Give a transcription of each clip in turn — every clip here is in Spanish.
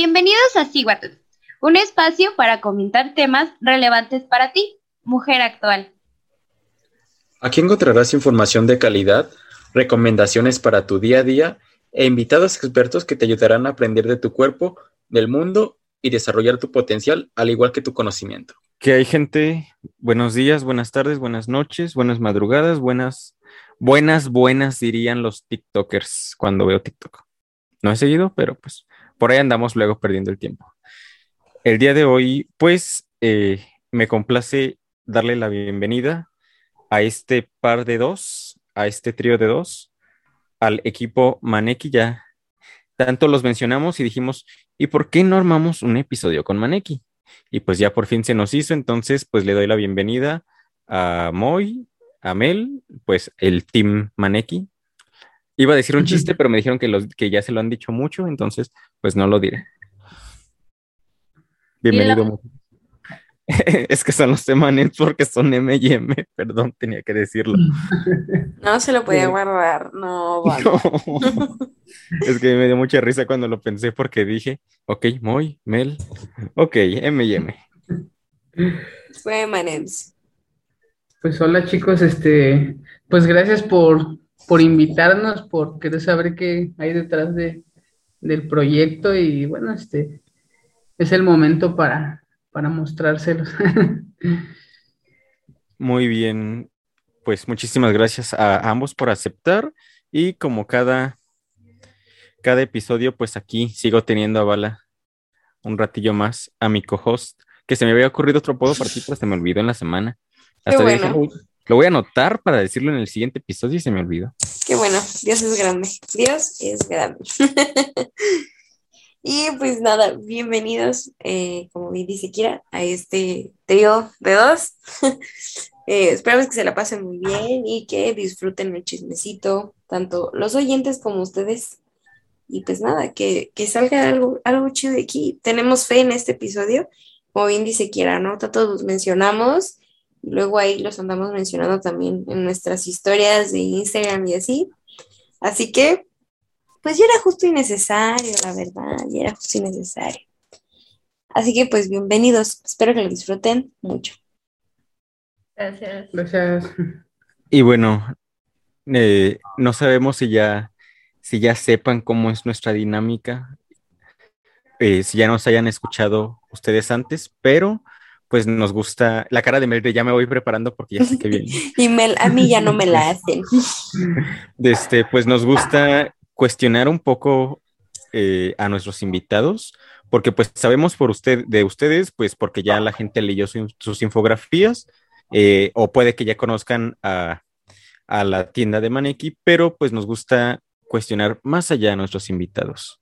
Bienvenidos a Siguatut, un espacio para comentar temas relevantes para ti, mujer actual. Aquí encontrarás información de calidad, recomendaciones para tu día a día e invitados expertos que te ayudarán a aprender de tu cuerpo, del mundo y desarrollar tu potencial, al igual que tu conocimiento. Que hay gente, buenos días, buenas tardes, buenas noches, buenas madrugadas, buenas, buenas, buenas dirían los TikTokers cuando veo TikTok. No he seguido, pero pues por ahí andamos luego perdiendo el tiempo. El día de hoy, pues, eh, me complace darle la bienvenida a este par de dos, a este trío de dos, al equipo Maneki. Ya tanto los mencionamos y dijimos, ¿y por qué no armamos un episodio con Maneki? Y pues ya por fin se nos hizo, entonces pues le doy la bienvenida a Moy, a Mel, pues el team Maneki. Iba a decir un chiste, pero me dijeron que, los, que ya se lo han dicho mucho, entonces pues no lo diré. Bienvenido. es que son los semanes porque son M y M, perdón, tenía que decirlo. No se lo podía guardar, no, Es que me dio mucha risa cuando lo pensé porque dije, ok, Moy, Mel, ok, M y M. Fue Manems. Pues hola chicos, este, pues gracias por, por invitarnos, por querer saber qué hay detrás de, del proyecto y bueno, este, es el momento para para mostrárselos. Muy bien, pues muchísimas gracias a ambos por aceptar y como cada, cada episodio, pues aquí sigo teniendo a Bala un ratillo más a mi co-host, que se me había ocurrido otro podo para ti, pero se me olvidó en la semana. Hasta bueno. Lo voy a anotar para decirlo en el siguiente episodio y se me olvidó. Qué bueno, Dios es grande, Dios es grande. Y pues nada, bienvenidos, eh, como bien dice Kira, a este trío de dos. eh, esperamos que se la pasen muy bien y que disfruten el chismecito, tanto los oyentes como ustedes. Y pues nada, que, que salga algo, algo chido de aquí. Tenemos fe en este episodio, como bien dice Kira, ¿no? Todos los mencionamos, luego ahí los andamos mencionando también en nuestras historias de Instagram y así. Así que pues ya era justo y necesario, la verdad, ya era justo y necesario. Así que pues bienvenidos, espero que lo disfruten mucho. Gracias. Gracias. Y bueno, eh, no sabemos si ya, si ya sepan cómo es nuestra dinámica, eh, si ya nos hayan escuchado ustedes antes, pero pues nos gusta, la cara de Mel ya me voy preparando porque ya sé que viene. y Mel, a mí ya no me la hacen. Este, pues nos gusta cuestionar un poco eh, a nuestros invitados, porque pues sabemos por usted, de ustedes, pues porque ya la gente leyó sus infografías, eh, o puede que ya conozcan a, la tienda de Maneki, pero pues nos gusta cuestionar más allá a nuestros invitados.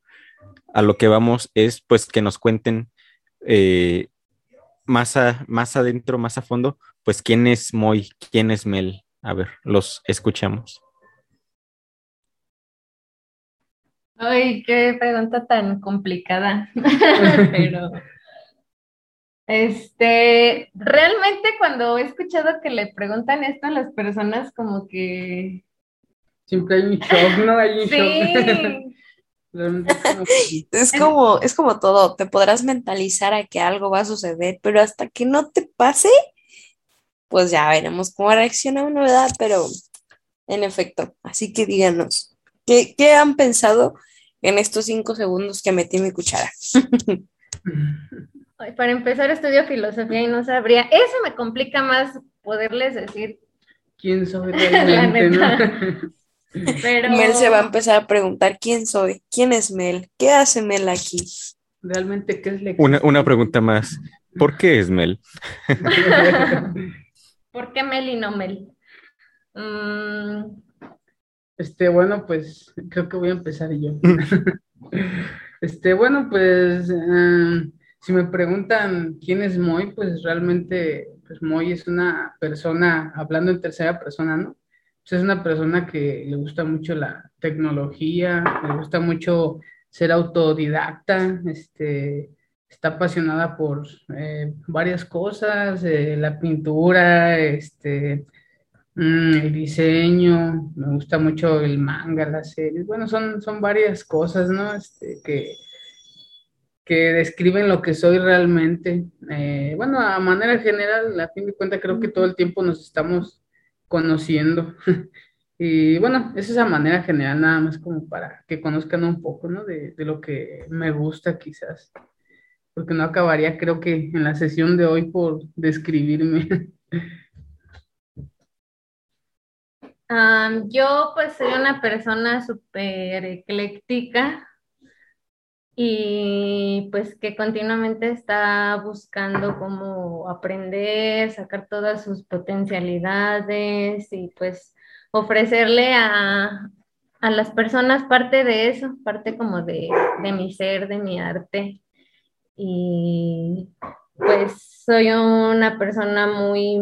A lo que vamos es pues que nos cuenten eh, más, más adentro, más a fondo, pues quién es Moy, quién es Mel. A ver, los escuchamos. Ay, qué pregunta tan complicada. Pero, este, realmente cuando he escuchado que le preguntan esto a las personas, como que. Siempre hay un shock, ¿no? Hay un sí. es como, es como todo, te podrás mentalizar a que algo va a suceder, pero hasta que no te pase, pues ya veremos cómo reacciona una ¿verdad? Pero en efecto, así que díganos, ¿Qué, ¿Qué, han pensado en estos cinco segundos que metí mi cuchara? Para empezar, estudio filosofía y no sabría. Eso me complica más poderles decir. ¿Quién soy realmente? Pero... Mel se va a empezar a preguntar quién soy, quién es Mel, qué hace Mel aquí. Realmente, ¿qué es la una, una pregunta más. ¿Por qué es Mel? ¿Por qué Mel y no Mel? Mm, este, bueno, pues creo que voy a empezar yo. Este, bueno, pues em, si me preguntan quién es Moy, pues realmente, pues Moy es una persona, hablando en tercera persona, ¿no? Es una persona que le gusta mucho la tecnología, le gusta mucho ser autodidacta, este, está apasionada por eh, varias cosas, eh, la pintura, este, Mm, el diseño, me gusta mucho el manga, las series, bueno, son, son varias cosas, ¿no? Este, que, que describen lo que soy realmente. Eh, bueno, a manera general, a fin de cuentas, creo que todo el tiempo nos estamos conociendo. y bueno, esa es a manera general, nada más como para que conozcan un poco, ¿no? De, de lo que me gusta quizás. Porque no acabaría, creo que en la sesión de hoy por describirme. Yo pues soy una persona súper ecléctica y pues que continuamente está buscando cómo aprender, sacar todas sus potencialidades y pues ofrecerle a, a las personas parte de eso, parte como de, de mi ser, de mi arte. Y pues soy una persona muy,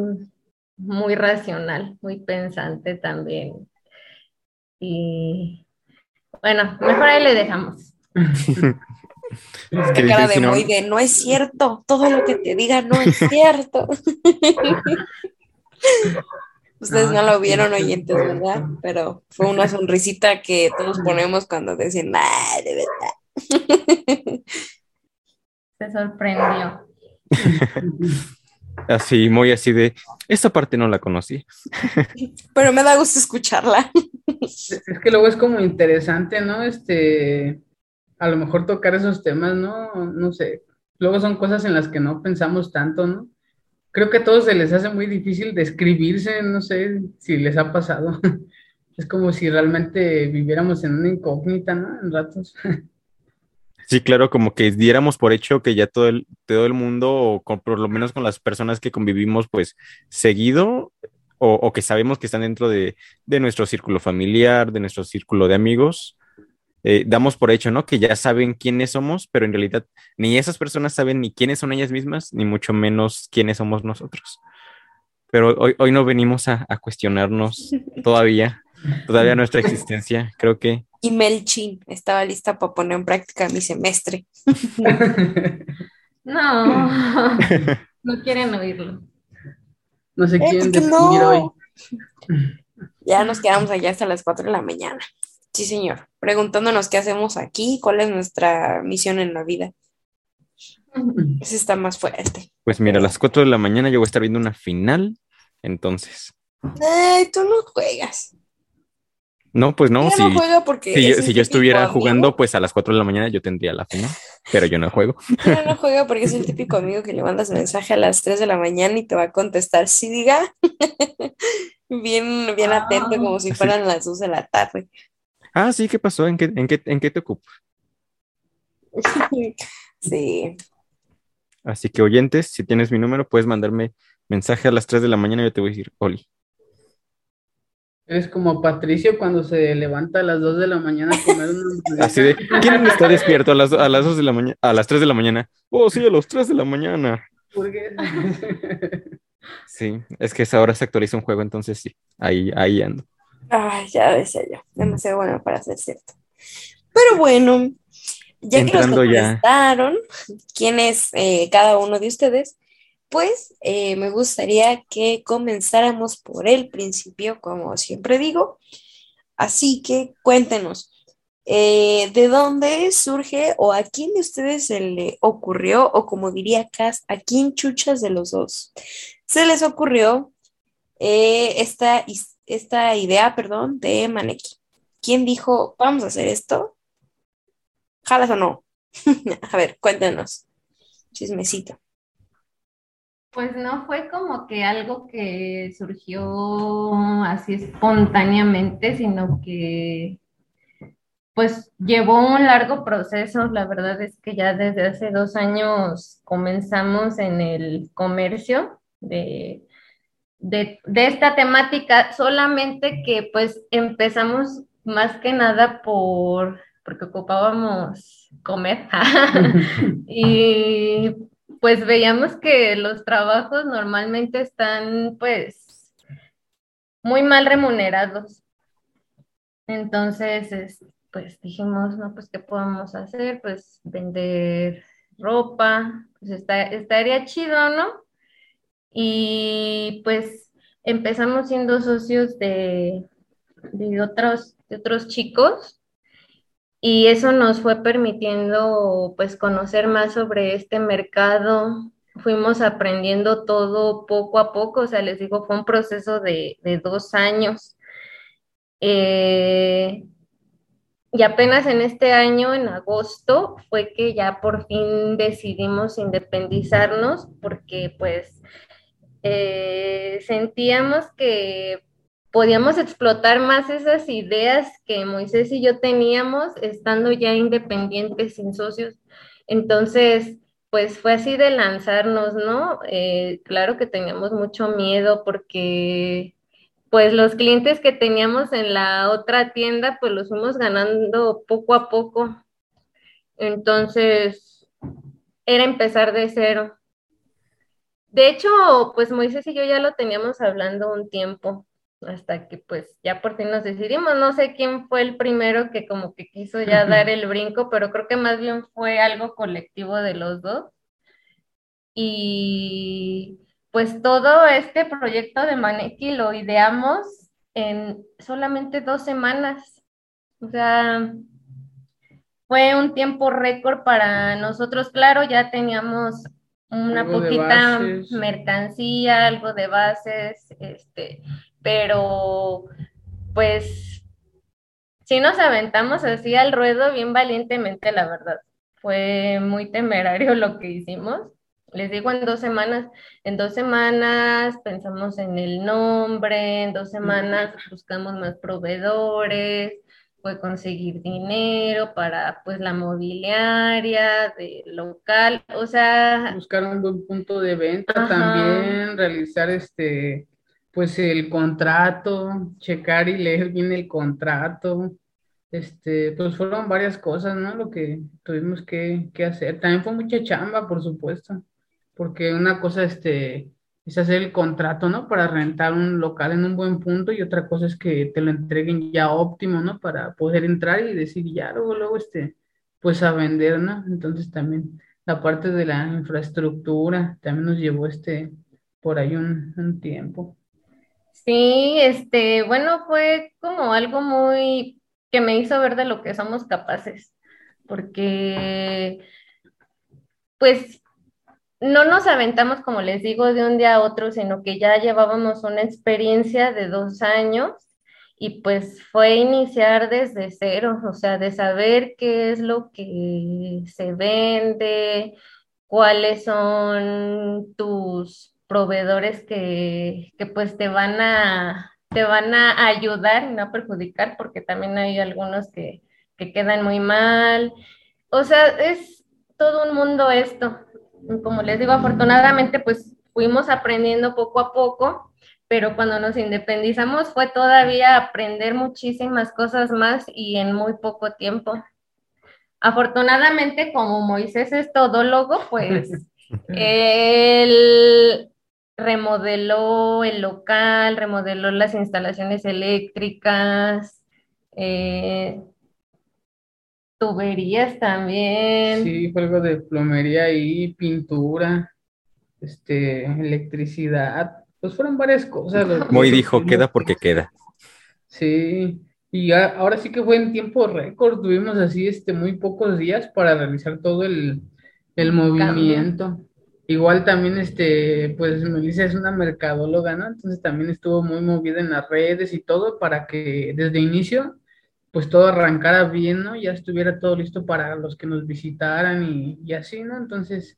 muy racional, muy pensante también. Y bueno, mejor ahí le dejamos. Es que cara de muy de, no es cierto, todo lo que te diga no es cierto. Ustedes no lo vieron oyentes, ¿verdad? Pero fue una sonrisita que todos ponemos cuando dicen, ah, de verdad. Se sorprendió. así, muy así de, esta parte no la conocí. Pero me da gusto escucharla. Es que luego es como interesante, ¿no? Este, a lo mejor tocar esos temas, ¿no? No sé. Luego son cosas en las que no pensamos tanto, ¿no? Creo que a todos se les hace muy difícil describirse, no sé si les ha pasado. Es como si realmente viviéramos en una incógnita, ¿no? En ratos. Sí, claro, como que diéramos por hecho que ya todo el, todo el mundo, o con- por lo menos con las personas que convivimos, pues seguido, o, o que sabemos que están dentro de, de nuestro círculo familiar, de nuestro círculo de amigos, eh, damos por hecho, ¿no? Que ya saben quiénes somos, pero en realidad ni esas personas saben ni quiénes son ellas mismas, ni mucho menos quiénes somos nosotros. Pero hoy, hoy no venimos a, a cuestionarnos todavía, todavía nuestra existencia. Creo que Y Melchin estaba lista para poner en práctica mi semestre. No, no quieren oírlo. No sé Eh, quién ¿por qué describir no? hoy. Ya nos quedamos allá hasta las 4 de la mañana. Sí, señor. Preguntándonos qué hacemos aquí, cuál es nuestra misión en la vida. Ese está más fuerte. Pues mira, a las 4 de la mañana yo voy a estar viendo una final, entonces. Ay, tú no juegas. No, pues no, si, no juega porque si yo, si yo estuviera amigo. jugando, pues a las 4 de la mañana yo tendría la final, pero yo no juego. Ella no juega porque es el típico amigo que le mandas mensaje a las 3 de la mañana y te va a contestar, sí, diga. Bien, bien atento, como si Sí. fueran las 2 de la tarde. Ah, sí, ¿qué pasó? ¿En qué, en qué, en qué te ocupo? Sí. Así que oyentes, si tienes mi número, puedes mandarme mensaje a las 3 de la mañana y yo te voy a decir, Oli. Eres como Patricio cuando se levanta a las 2 de la mañana a comer una Así de, ¿quién está despierto a las, a las 2 de la mañana? A las 3 de la mañana. Oh, sí, a las 3 de la mañana. Sí, es que esa hora se actualiza un juego, entonces sí, ahí, ahí ando. Ay, ya decía yo, demasiado bueno para ser cierto. Pero bueno, ya que nos contestaron quién es eh, cada uno de ustedes, pues eh, me gustaría que comenzáramos por el principio, como siempre digo. Así que cuéntenos, eh, ¿de dónde surge o a quién de ustedes se le ocurrió, o como diría Cass, a quién chuchas de los dos se les ocurrió esta, is- esta idea, perdón, de Maneki? ¿Quién dijo, vamos a hacer esto? ¿Jalas o no? a ver, cuéntenos. Chismecito. Pues no fue como que algo que surgió así espontáneamente, sino que pues llevó un largo proceso. La verdad es que ya desde hace dos años comenzamos en el comercio de, de, de esta temática, solamente que pues empezamos más que nada por, porque ocupábamos comer. Y pues veíamos que los trabajos normalmente están pues muy mal remunerados. Entonces, es- pues dijimos, no, pues ¿qué podemos hacer? Pues vender ropa, pues está- estaría chido, ¿no? Y pues empezamos siendo socios de, de otros, de otros chicos y eso nos fue permitiendo pues conocer más sobre este mercado. Fuimos aprendiendo todo poco a poco, o sea, les digo, fue un proceso de, dos años. Eh, y apenas en este año, en agosto, fue que ya por fin decidimos independizarnos porque pues eh, sentíamos que podíamos explotar más esas ideas que Moisés y yo teníamos estando ya independientes, sin socios. Entonces, pues fue así de lanzarnos, ¿no? Eh, claro que teníamos mucho miedo porque pues los clientes que teníamos en la otra tienda, pues los fuimos ganando poco a poco. Entonces, era empezar de cero. De hecho, pues Moisés y yo ya lo teníamos hablando un tiempo hasta que pues ya por fin nos decidimos. No sé quién fue el primero que como que quiso ya dar el brinco, pero creo que más bien fue algo colectivo de los dos. Y pues todo este proyecto de Maneki lo ideamos en solamente dos semanas. O sea, fue un tiempo récord para nosotros. Claro, ya teníamos una poquita mercancía, algo de bases, este, pero pues sí nos aventamos así al ruedo bien valientemente, la verdad. Fue muy temerario lo que hicimos. Les digo, en dos semanas, en dos semanas pensamos en el nombre, en dos semanas buscamos más proveedores, fue conseguir dinero para pues la mobiliaria de local, o sea... Buscar un buen punto de venta también, realizar este pues el contrato, checar y leer bien el contrato, este, pues fueron varias cosas, ¿no? Lo que tuvimos que, hacer. También fue mucha chamba, por supuesto, porque una cosa, este, es hacer el contrato, ¿no? Para rentar un local en un buen punto y otra cosa es que te lo entreguen ya óptimo, ¿no? Para poder entrar y decir ya luego, luego, este, pues a vender, ¿no? Entonces también la parte de la infraestructura también nos llevó, este, por ahí un, un tiempo. Sí, este, bueno, fue como algo muy que me hizo ver de lo que somos capaces, porque pues no nos aventamos, como les digo, de un día a otro, sino que ya llevábamos una experiencia de dos años y pues fue iniciar desde cero, o sea, de saber qué es lo que se vende, cuáles son tus proveedores que, pues te van a te van a ayudar y no a perjudicar, porque también hay algunos que, que quedan muy mal. O sea, es todo un mundo esto. Como les digo, afortunadamente, pues fuimos aprendiendo poco a poco, pero cuando nos independizamos fue todavía aprender muchísimas cosas más y en muy poco tiempo. Afortunadamente, como Moisés es todólogo, pues él remodeló el local, remodeló las instalaciones eléctricas, eh, tuberías también. Sí, fue algo de plomería y pintura, este, electricidad, pues fueron varias cosas. Muy dijo, queda porque queda. Sí, y ahora sí que fue en tiempo récord, tuvimos así este muy pocos días para realizar todo el, movimiento. Igual también, este, pues Melissa es una mercadóloga, ¿no? Entonces también estuvo muy movida en las redes y todo para que desde inicio, pues todo arrancara bien, ¿no? Ya estuviera todo listo para los que nos visitaran y, así, ¿no? Entonces,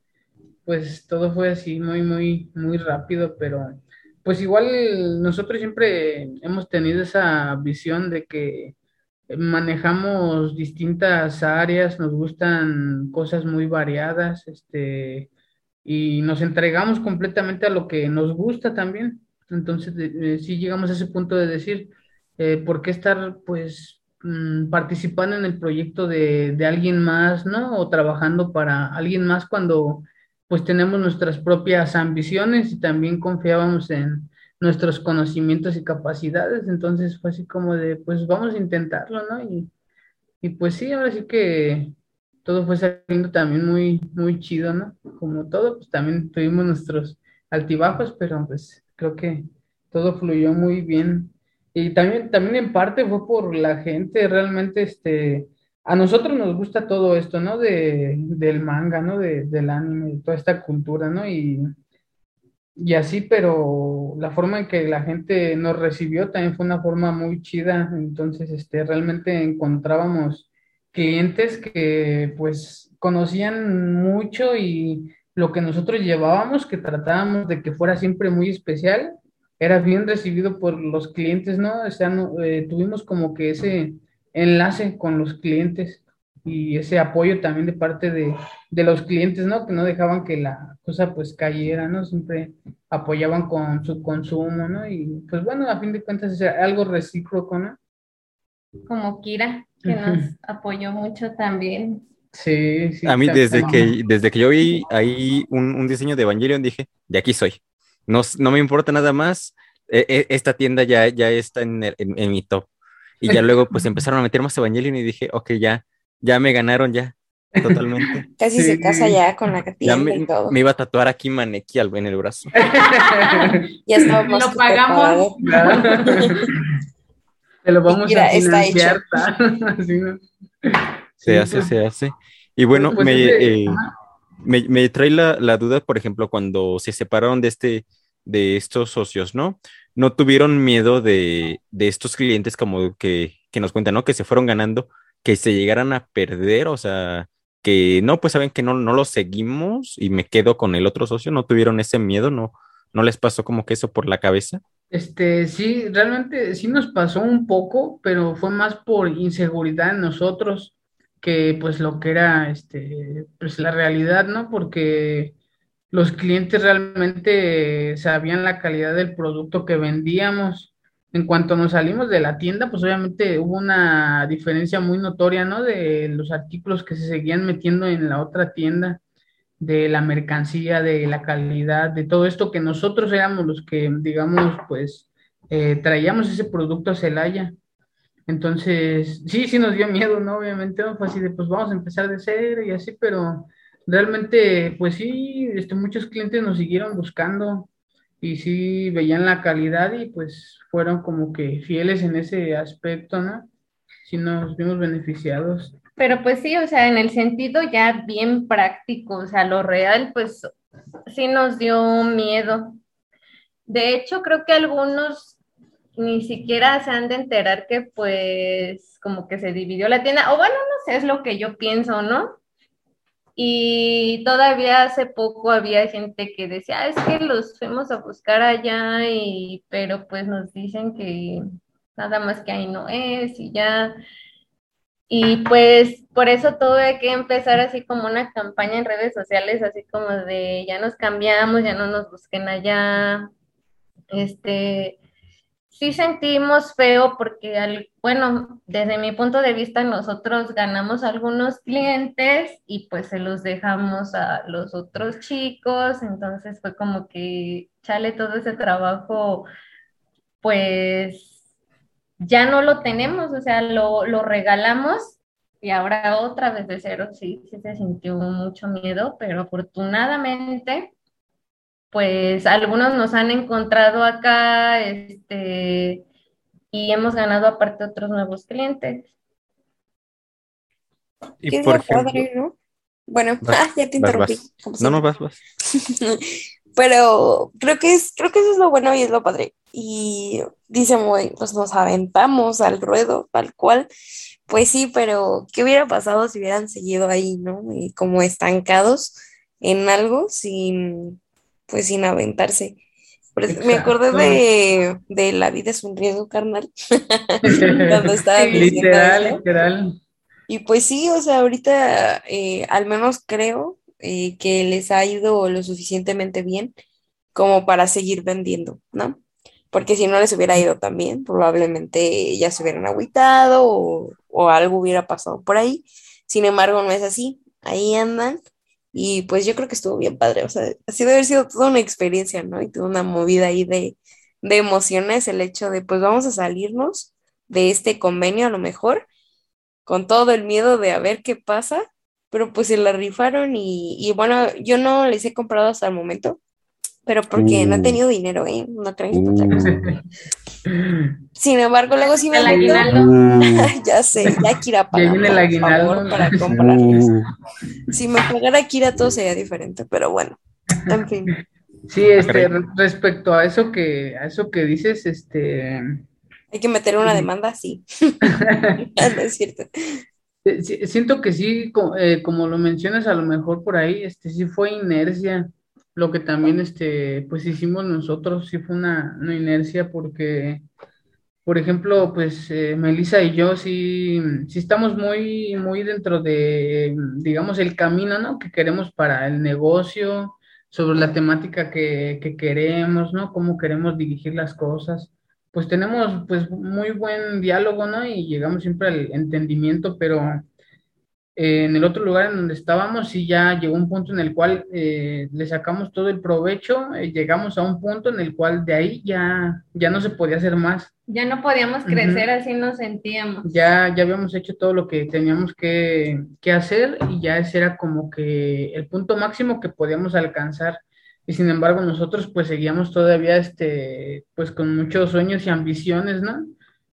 pues todo fue así muy, muy, muy rápido, pero pues igual nosotros siempre hemos tenido esa visión de que manejamos distintas áreas, nos gustan cosas muy variadas, este y nos entregamos completamente a lo que nos gusta también. Entonces, si sí llegamos a ese punto de decir, eh, ¿por qué estar pues mm, participando en el proyecto de, de, alguien más, ¿no? O trabajando para alguien más cuando pues tenemos nuestras propias ambiciones y también confiábamos en nuestros conocimientos y capacidades. Entonces fue así como de, pues vamos a intentarlo, ¿no? Y, y pues sí, ahora sí que todo fue saliendo también muy, muy chido, ¿no? Como todo, pues también tuvimos nuestros altibajos, pero pues creo que todo fluyó muy bien. Y también, también en parte fue por la gente, realmente, este, a nosotros nos gusta todo esto, ¿no? De, del manga, ¿no? De, del anime, de toda esta cultura, ¿no? Y, y así, pero la forma en que la gente nos recibió también fue una forma muy chida. Entonces, este, realmente encontrábamos clientes que pues conocían mucho y lo que nosotros llevábamos, que tratábamos de que fuera siempre muy especial, era bien recibido por los clientes, ¿no? O sea, no, eh, tuvimos como que ese enlace con los clientes y ese apoyo también de parte de, de, los clientes, ¿no? Que no dejaban que la cosa pues cayera, ¿no? Siempre apoyaban con su consumo, ¿no? Y pues bueno, a fin de cuentas es algo recíproco, ¿no? Como Kira, que nos apoyó mucho también. Sí, sí. A mí desde que, desde que yo vi ahí un, un, diseño de Evangelion dije, de aquí soy. No, no me importa nada más. E, e, esta tienda ya, ya está en, en, en mi top. Y ya luego pues empezaron a meter más Evangelion y dije, ok, ya, ya me ganaron ya, totalmente. Casi sí. se casa ya con la tienda me, y todo. Me iba a tatuar aquí Maneki en el brazo. ya estábamos. Lo pagamos. Te lo vamos Mira, a está financiar. ¿no? Se hace, pues. se hace. Y bueno, Pues me, ese- eh, me, me trae la, la duda, por ejemplo, cuando se separaron de este, de estos socios, ¿no? No tuvieron miedo de, de estos clientes como que, que nos cuentan, ¿no? Que se fueron ganando, que se llegaran a perder, o sea, que no, pues saben que no, no los seguimos y me quedo con el otro socio, no tuvieron ese miedo, no, no les pasó como que eso por la cabeza. Este, sí, realmente sí nos pasó un poco, pero fue más por inseguridad en nosotros que pues lo que era este, pues la realidad, ¿no? Porque los clientes realmente sabían la calidad del producto que vendíamos. En cuanto nos salimos de la tienda, pues obviamente hubo una diferencia muy notoria, ¿no? De los artículos que se seguían metiendo en la otra tienda de la mercancía, de la calidad, de todo esto que nosotros éramos los que, digamos, pues eh, traíamos ese producto a Celaya. Entonces, sí, sí nos dio miedo, ¿no? Obviamente. Fue así de, pues vamos a empezar de cero y así, pero realmente, pues sí, este, muchos clientes nos siguieron buscando y sí veían la calidad y pues fueron como que fieles en ese aspecto, ¿no? Sí nos vimos beneficiados. Pero pues sí, o sea, en el sentido ya bien práctico, o sea, lo real, pues sí nos dio miedo. De hecho, creo que algunos ni siquiera se han de enterar que pues como que se dividió la tienda, o bueno, no sé, es lo que yo pienso, ¿no? Y todavía hace poco había gente que decía, "Ah, es que los fuimos a buscar allá, y, pero pues nos dicen que nada más que ahí no es y ya. Y pues por eso tuve que empezar así como una campaña en redes sociales, así como de ya nos cambiamos, ya no nos busquen allá. Este, sí sentimos feo porque, bueno, desde mi punto de vista, nosotros ganamos algunos clientes y pues se los dejamos a los otros chicos, entonces fue como que chale todo ese trabajo, pues ya no lo tenemos, o sea, lo, lo regalamos y ahora otra vez de cero, sí, sí se sintió mucho miedo, pero afortunadamente, pues algunos nos han encontrado acá, este, y hemos ganado aparte otros nuevos clientes. Y Qué por día ejemplo, padre, ¿no? Bueno, Vas, ah, ya te interrumpí. vas. No, no, vas, vas. Pero creo que es, creo que eso es lo bueno y es lo padre. Y dice muy, pues nos aventamos al ruedo, tal cual. Pues sí, pero ¿qué hubiera pasado si hubieran seguido ahí, ¿no? Y como estancados en algo sin, pues sin aventarse. Me acordé de, de La vida es un riesgo, carnal. Cuando estaba Literal, literal. Y pues sí, o sea, ahorita eh, al menos creo eh, que les ha ido lo suficientemente bien como para seguir vendiendo, ¿no? Porque si no les hubiera ido tan bien, probablemente ya se hubieran agüitado o, o algo hubiera pasado por ahí. Sin embargo, no es así. Ahí andan. Y pues yo creo que estuvo bien padre. O sea, así debe haber sido toda una experiencia, ¿no? Y toda una movida ahí de, de emociones, el hecho de, pues vamos a salirnos de este convenio a lo mejor con todo el miedo de a ver qué pasa, pero pues se la rifaron y, y bueno, yo no les he comprado hasta el momento, pero porque no he Uh. tenido dinero, ¿eh? No crean que es otra cosa. Uh, Sí Sin embargo, luego sí me El aguinaldo. ya sé, ya Kira Ya viene el por aguinaldo. favor, para comprarles. Uh, Si me pagara Kira todo sería diferente, pero bueno, en fin. Sí, este, caray. re- respecto a eso que, a eso que dices, este, Hay que meter una demanda, sí. no es cierto. Siento que sí, co- eh, como lo mencionas, a lo mejor por ahí, este, sí fue inercia, lo que también, este, pues hicimos nosotros, sí fue una, una inercia porque, por ejemplo, pues eh, Melissa y yo sí, sí estamos muy, muy dentro de, digamos, el camino, ¿no? Que queremos para el negocio, sobre la temática que, que queremos, ¿no? Cómo queremos dirigir las cosas pues tenemos pues muy buen diálogo, ¿no? Y llegamos siempre al entendimiento, pero eh, en el otro lugar en donde estábamos sí ya llegó un punto en el cual eh, le sacamos todo el provecho, eh, llegamos a un punto en el cual de ahí ya, ya no se podía hacer más, Ya no podíamos crecer, así nos sentíamos. ya, ya habíamos hecho todo lo que teníamos que, que hacer y ya ese era como que el punto máximo que podíamos alcanzar. Y sin embargo, nosotros pues seguíamos todavía este, pues con muchos sueños y ambiciones, ¿no?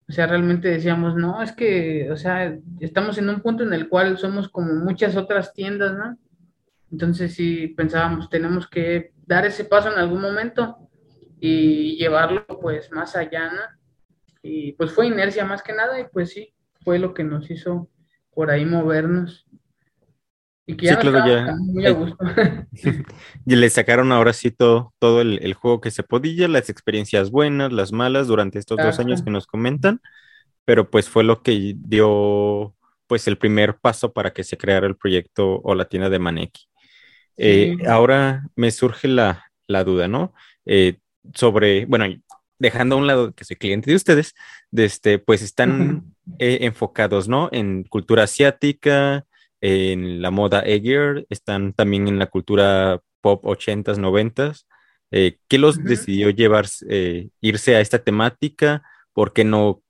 O sea, realmente decíamos, no, es que, o sea, estamos en un punto en el cual somos como muchas otras tiendas, ¿no? Entonces sí pensábamos, tenemos que dar ese paso en algún momento y llevarlo pues más allá, ¿no? Y pues fue inercia más que nada y pues sí, fue lo que nos hizo por ahí movernos. Y que ya Sí, claro, ya. muy a gusto. Y le sacaron ahora sí todo, todo el, el juego que se podía, las experiencias buenas, las malas durante estos dos Exacto. años que nos comentan, pero pues fue lo que dio pues el primer paso para que se creara el proyecto o la tienda de Maneki. Eh, Sí. ahora me surge la, la duda, ¿no? Eh, sobre, bueno, dejando a un lado que soy cliente de ustedes, de este, pues están eh, enfocados, ¿no? En cultura asiática, en la moda Aegir, están también en la cultura pop 80s, 90s. Eh, ¿qué los Ujú. decidió llevar, eh, irse a esta temática? ¿Por qué no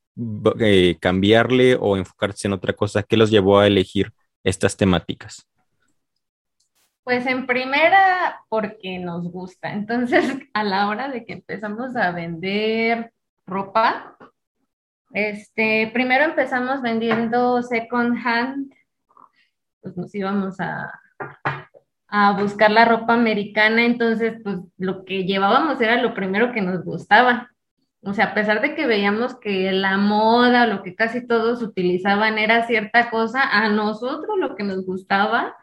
eh, cambiarle o enfocarse en otra cosa? ¿Qué los llevó a elegir estas temáticas? Pues en primera, porque nos gusta. Entonces, a la hora de que empezamos a vender ropa, este, primero empezamos vendiendo second hand, pues nos íbamos a, a buscar la ropa americana, entonces, pues lo que llevábamos era lo primero que nos gustaba. O sea, a pesar de que veíamos que la moda, lo que casi todos utilizaban era cierta cosa, a nosotros lo que nos gustaba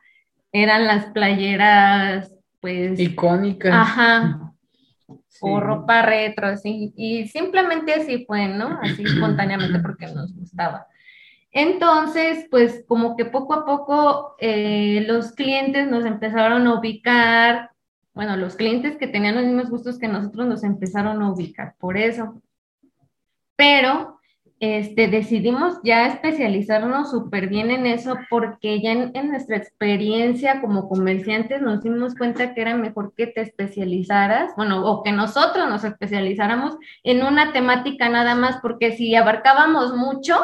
eran las playeras, pues, Icónicas. ajá, Sí. o ropa retro, así, y simplemente así fue, ¿no? Así espontáneamente porque nos gustaba. Entonces, pues como que poco a poco eh, los clientes nos empezaron a ubicar, bueno, los clientes que tenían los mismos gustos que nosotros nos empezaron a ubicar por eso. Pero este, decidimos ya especializarnos súper bien en eso porque ya en, en nuestra experiencia como comerciantes nos dimos cuenta que era mejor que te especializaras, bueno, o que nosotros nos especializáramos en una temática nada más, porque si abarcábamos mucho,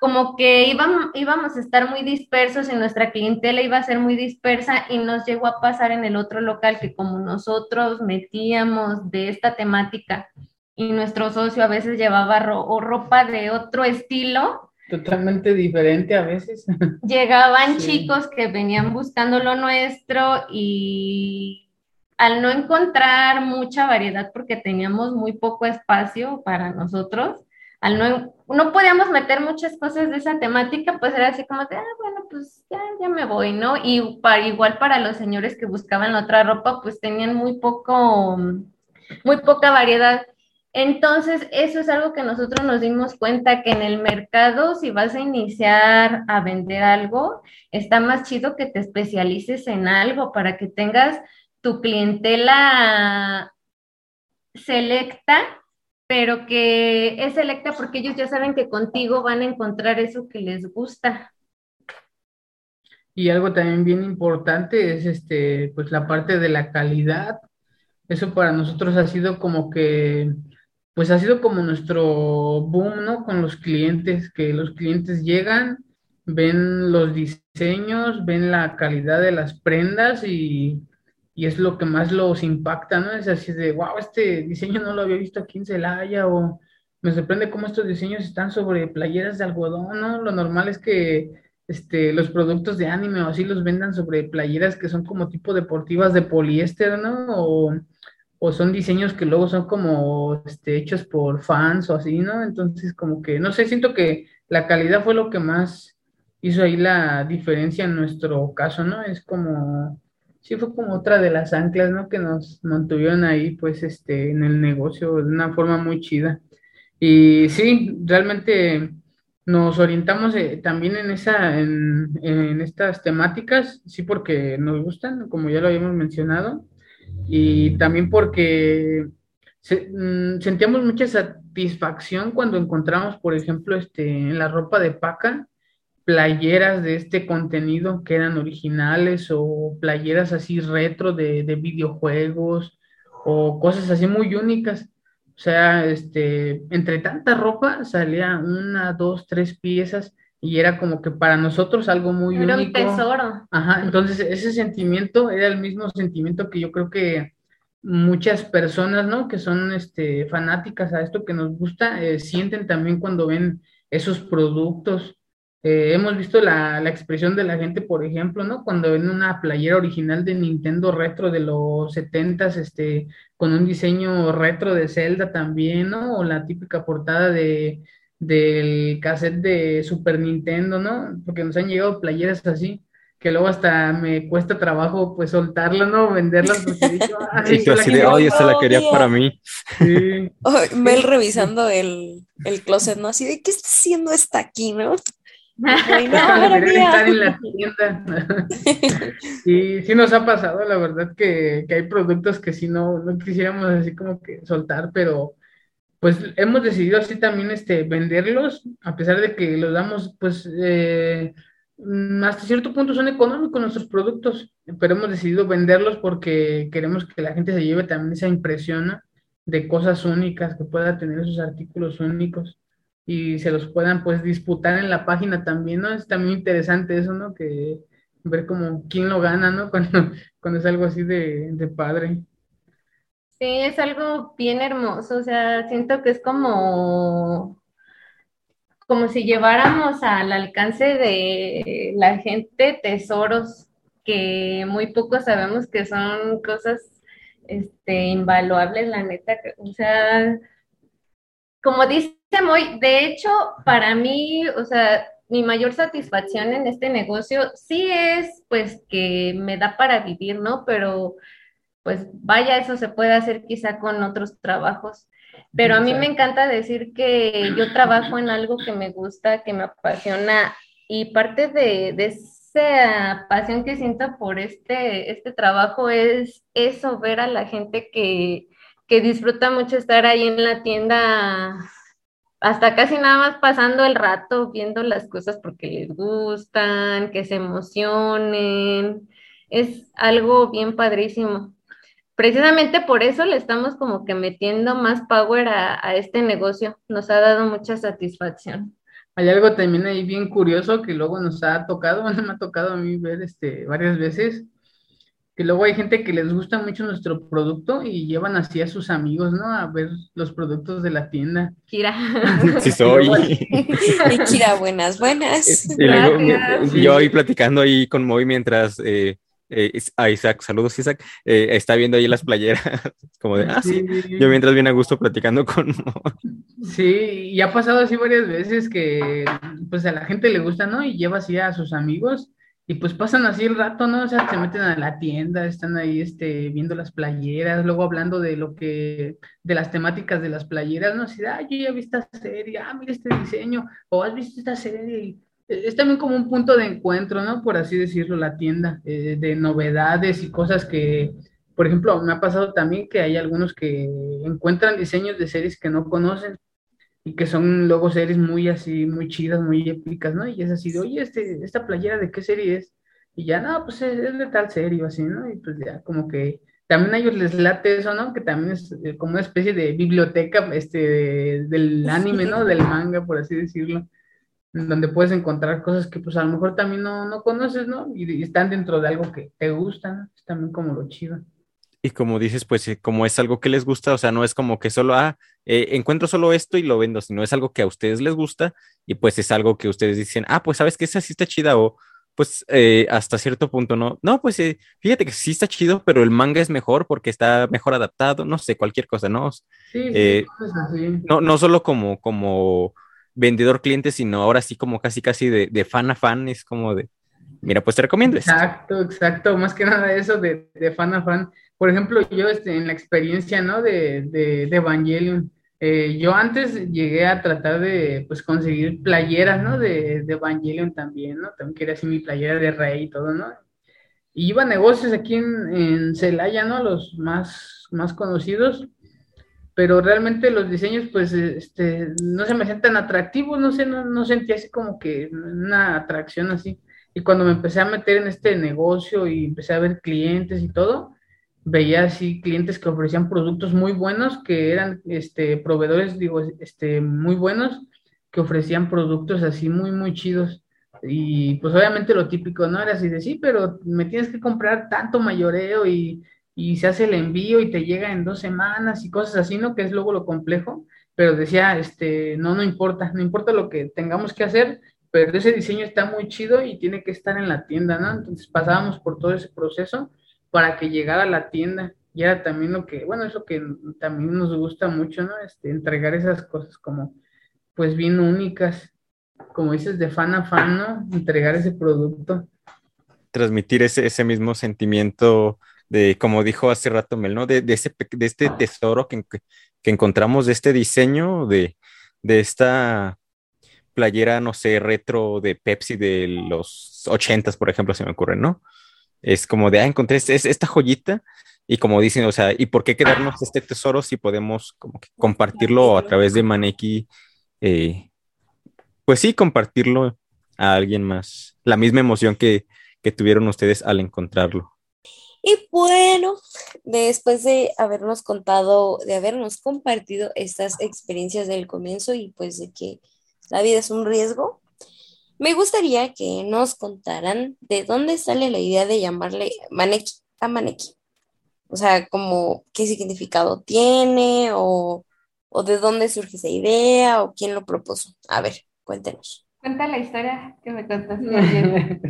como que íbamos, íbamos a estar muy dispersos y nuestra clientela iba a ser muy dispersa y nos llegó a pasar en el otro local que como nosotros metíamos de esta temática y nuestro socio a veces llevaba ro o ropa de otro estilo, Totalmente diferente a veces. llegaban Sí. chicos que venían buscando lo nuestro y al no encontrar mucha variedad porque teníamos muy poco espacio para nosotros, no, podíamos meter muchas cosas de esa temática, pues era así como de, ah, bueno, pues ya, ya me voy, ¿no? Y para, igual para los señores que buscaban otra ropa, pues tenían muy poco, muy poca variedad. Entonces, eso es algo que nosotros nos dimos cuenta que en el mercado, si vas a iniciar a vender algo, está más chido que te especialices en algo para que tengas tu clientela selecta, pero que es selecta porque ellos ya saben que contigo van a encontrar eso que les gusta. Y algo también bien importante es este, pues la parte de la calidad. Eso para nosotros ha sido como que, pues ha sido como nuestro boom, ¿no? Con los clientes, que los clientes llegan, ven los diseños, ven la calidad de las prendas y, y es lo que más los impacta, ¿no? Es así de, wow, este diseño no lo había visto aquí en Celaya o, me sorprende cómo estos diseños están sobre playeras de algodón, ¿no? Lo normal es que este, los productos de anime o así los vendan sobre playeras que son como tipo deportivas de poliéster, ¿no? O, o son diseños que luego son como este, hechos por fans o así, ¿no? Entonces, como que, no sé, siento que la calidad fue lo que más hizo ahí la diferencia en nuestro caso, ¿no? Es como, sí fue como otra de las anclas, ¿no? Que nos mantuvieron ahí, pues, este, en el negocio de una forma muy chida. Y sí, realmente nos orientamos eh, también en esa, en, en estas temáticas, sí, porque nos gustan, como ya lo habíamos mencionado, y también porque se- mm, sentíamos mucha satisfacción cuando encontramos, por ejemplo, este, en la ropa de paca, playeras de este contenido que eran originales o playeras así retro de, de videojuegos o cosas así muy únicas. O sea, este, entre tanta ropa salía una, dos, tres piezas y era como que para nosotros algo muy Era un único. tesoro. Ajá, entonces ese sentimiento era el mismo sentimiento que yo creo que muchas personas, ¿no? Que son este, fanáticas a esto que nos gusta, eh, sienten también cuando ven esos productos. Eh, hemos visto la, la expresión de la gente, por ejemplo, ¿no? Cuando ven una playera original de Nintendo retro de los setentas, este, con un diseño retro de Zelda también, ¿no? O la típica portada de, del cassette de Super Nintendo, ¿no? Porque nos han llegado playeras así que luego hasta me cuesta trabajo pues soltarlas, ¿no? Venderlas porque digo, ay, Y tú la así de, quiero". oye, esta la quería para mí. Sí. Oh, Mel revisando el, el closet, ¿no? Así de, ¿qué está haciendo esta aquí, no? Debería estar en la tienda. Y sí nos ha pasado, la verdad, que, que hay productos que sí no, no quisiéramos así como que soltar, pero pues hemos decidido así también este, venderlos, a pesar de que los damos, pues eh, hasta cierto punto son económicos nuestros productos, pero hemos decidido venderlos porque queremos que la gente se lleve también esa impresión, de cosas únicas, que pueda tener esos artículos únicos y se los puedan pues disputar en la página también, ¿no? Es también interesante eso, ¿no? Que ver como quién lo gana, ¿no? Cuando, cuando es algo así de, de padre. Sí, es algo bien hermoso, o sea, siento que es como, como si lleváramos al alcance de la gente tesoros que muy poco sabemos que son cosas este, invaluables, la neta, o sea, como dice Moy, de hecho, para mí, o sea, mi mayor satisfacción en este negocio sí es, pues, que me da para vivir, ¿no? Pero pues vaya, eso se puede hacer quizá con otros trabajos. Pero a mí me encanta decir que yo trabajo en algo que me gusta, que me apasiona y parte de, de esa pasión que siento por este, este trabajo es eso, ver a la gente que, que disfruta mucho estar ahí en la tienda hasta casi nada más pasando el rato viendo las cosas porque les gustan, que se emocionen. Es algo bien padrísimo. Precisamente por eso le estamos como que metiendo más power a, a este negocio. Nos ha dado mucha satisfacción. Hay algo también ahí bien curioso que luego nos ha tocado, me ha tocado a mí ver este, varias veces, que luego hay gente que les gusta mucho nuestro producto y llevan así a sus amigos, ¿no? A ver los productos de la tienda. Kira. Sí soy. Y Kira, buenas, buenas. Y luego, Gracias. mi- yo ahí platicando ahí con Moy mientras eh, eh, is- a Isaac, saludos Isaac, eh, está viendo ahí las playeras, como de, ah, sí, yo mientras bien a gusto platicando con Moy. Sí, y ha pasado así varias veces que pues a la gente le gusta, ¿no? Y lleva así a sus amigos y pues pasan así el rato, ¿no? O sea, se meten a la tienda, están ahí este, viendo las playeras, luego hablando de lo que, de las temáticas de las playeras, ¿no? Así, ah, yo ya vi esta serie, ah, mira este diseño, o has visto esta serie. Y es también como un punto de encuentro, ¿no? Por así decirlo, la tienda, eh, de novedades y cosas que, por ejemplo, me ha pasado también que hay algunos que encuentran diseños de series que no conocen y que son luego series muy así, muy chidas, muy épicas, ¿no? Y es así de, oye, este, esta playera de qué serie es, y ya, no, pues es, es de tal serie o así, ¿no? Y pues ya, como que también a ellos les late eso, ¿no? Que también es eh, como una especie de biblioteca, este, de- del anime, ¿no? Del manga, por así decirlo, donde puedes encontrar cosas que pues a lo mejor también no, no conoces, ¿no? Y, y están dentro de algo que te gusta, ¿no? Es también como lo chido. Y como dices, pues eh, como es algo que les gusta, o sea, no es como que solo, ah, eh, encuentro solo esto y lo vendo, sino es algo que a ustedes les gusta y pues es algo que ustedes dicen, ah, pues sabes que esa sí está chida o pues eh, hasta cierto punto no. No, pues eh, fíjate que sí está chido, pero el manga es mejor porque está mejor adaptado, no sé, cualquier cosa, ¿no? Sí, sí, cosas así. No, no solo como, como vendedor cliente, sino ahora sí como casi casi de, de fan a fan, es como de, mira, pues te recomiendo esto. Exacto, exacto. Más que nada eso de, de fan a fan. Por ejemplo, yo este, en la experiencia, ¿no? De, de, de Evangelion, eh, yo antes llegué a tratar de, pues, conseguir playeras, ¿no? De, de Evangelion también, ¿no? También quería así mi playera de rey y todo, ¿no? Y iba a negocios aquí en, en Celaya, ¿no? Los más, más conocidos, pero realmente los diseños, pues, este, no se me hacían tan atractivos, no sé, no, no sentía así como que una atracción así. Y cuando me empecé a meter en este negocio y empecé a ver clientes y todo, veía así clientes que ofrecían productos muy buenos, que eran este, proveedores, digo, este, muy buenos, que ofrecían productos así muy, muy chidos. Y pues obviamente lo típico, ¿no? Era así de sí, pero me tienes que comprar tanto mayoreo y, y se hace el envío y te llega en dos semanas y cosas así, ¿no? Que es luego lo complejo. Pero decía, este, no, no importa, no importa lo que tengamos que hacer, pero ese diseño está muy chido y tiene que estar en la tienda, ¿no? Entonces pasábamos por todo ese proceso para que llegara a la tienda. Y era también lo que, bueno, es lo que también nos gusta mucho, ¿no? Este, entregar esas cosas como, pues bien únicas, como dices, de fan a fan, ¿no? Entregar ese producto. transmitir ese, ese mismo sentimiento de, como dijo hace rato Mel, ¿no? De, de ese, de este tesoro que, que encontramos, de este diseño, de, de esta playera, no sé, retro de Pepsi de los ochentas, por ejemplo, se me ocurre, ¿no? Es como de, ah, encontré es- es- esta joyita y como dicen, o sea, ¿y por qué quedarnos este tesoro si podemos como que compartirlo a través de Maneki? eh, pues sí, compartirlo a alguien más. La misma emoción que, que tuvieron ustedes al encontrarlo. Y bueno, después de habernos contado, de habernos compartido estas experiencias del comienzo y pues de que la vida es un riesgo, me gustaría que nos contaran de dónde sale la idea de llamarle Maneki a Maneki. O sea, como qué significado tiene o, o de dónde surge esa idea o quién lo propuso. A ver, cuéntenos. Cuenta la historia que me contaste ayer.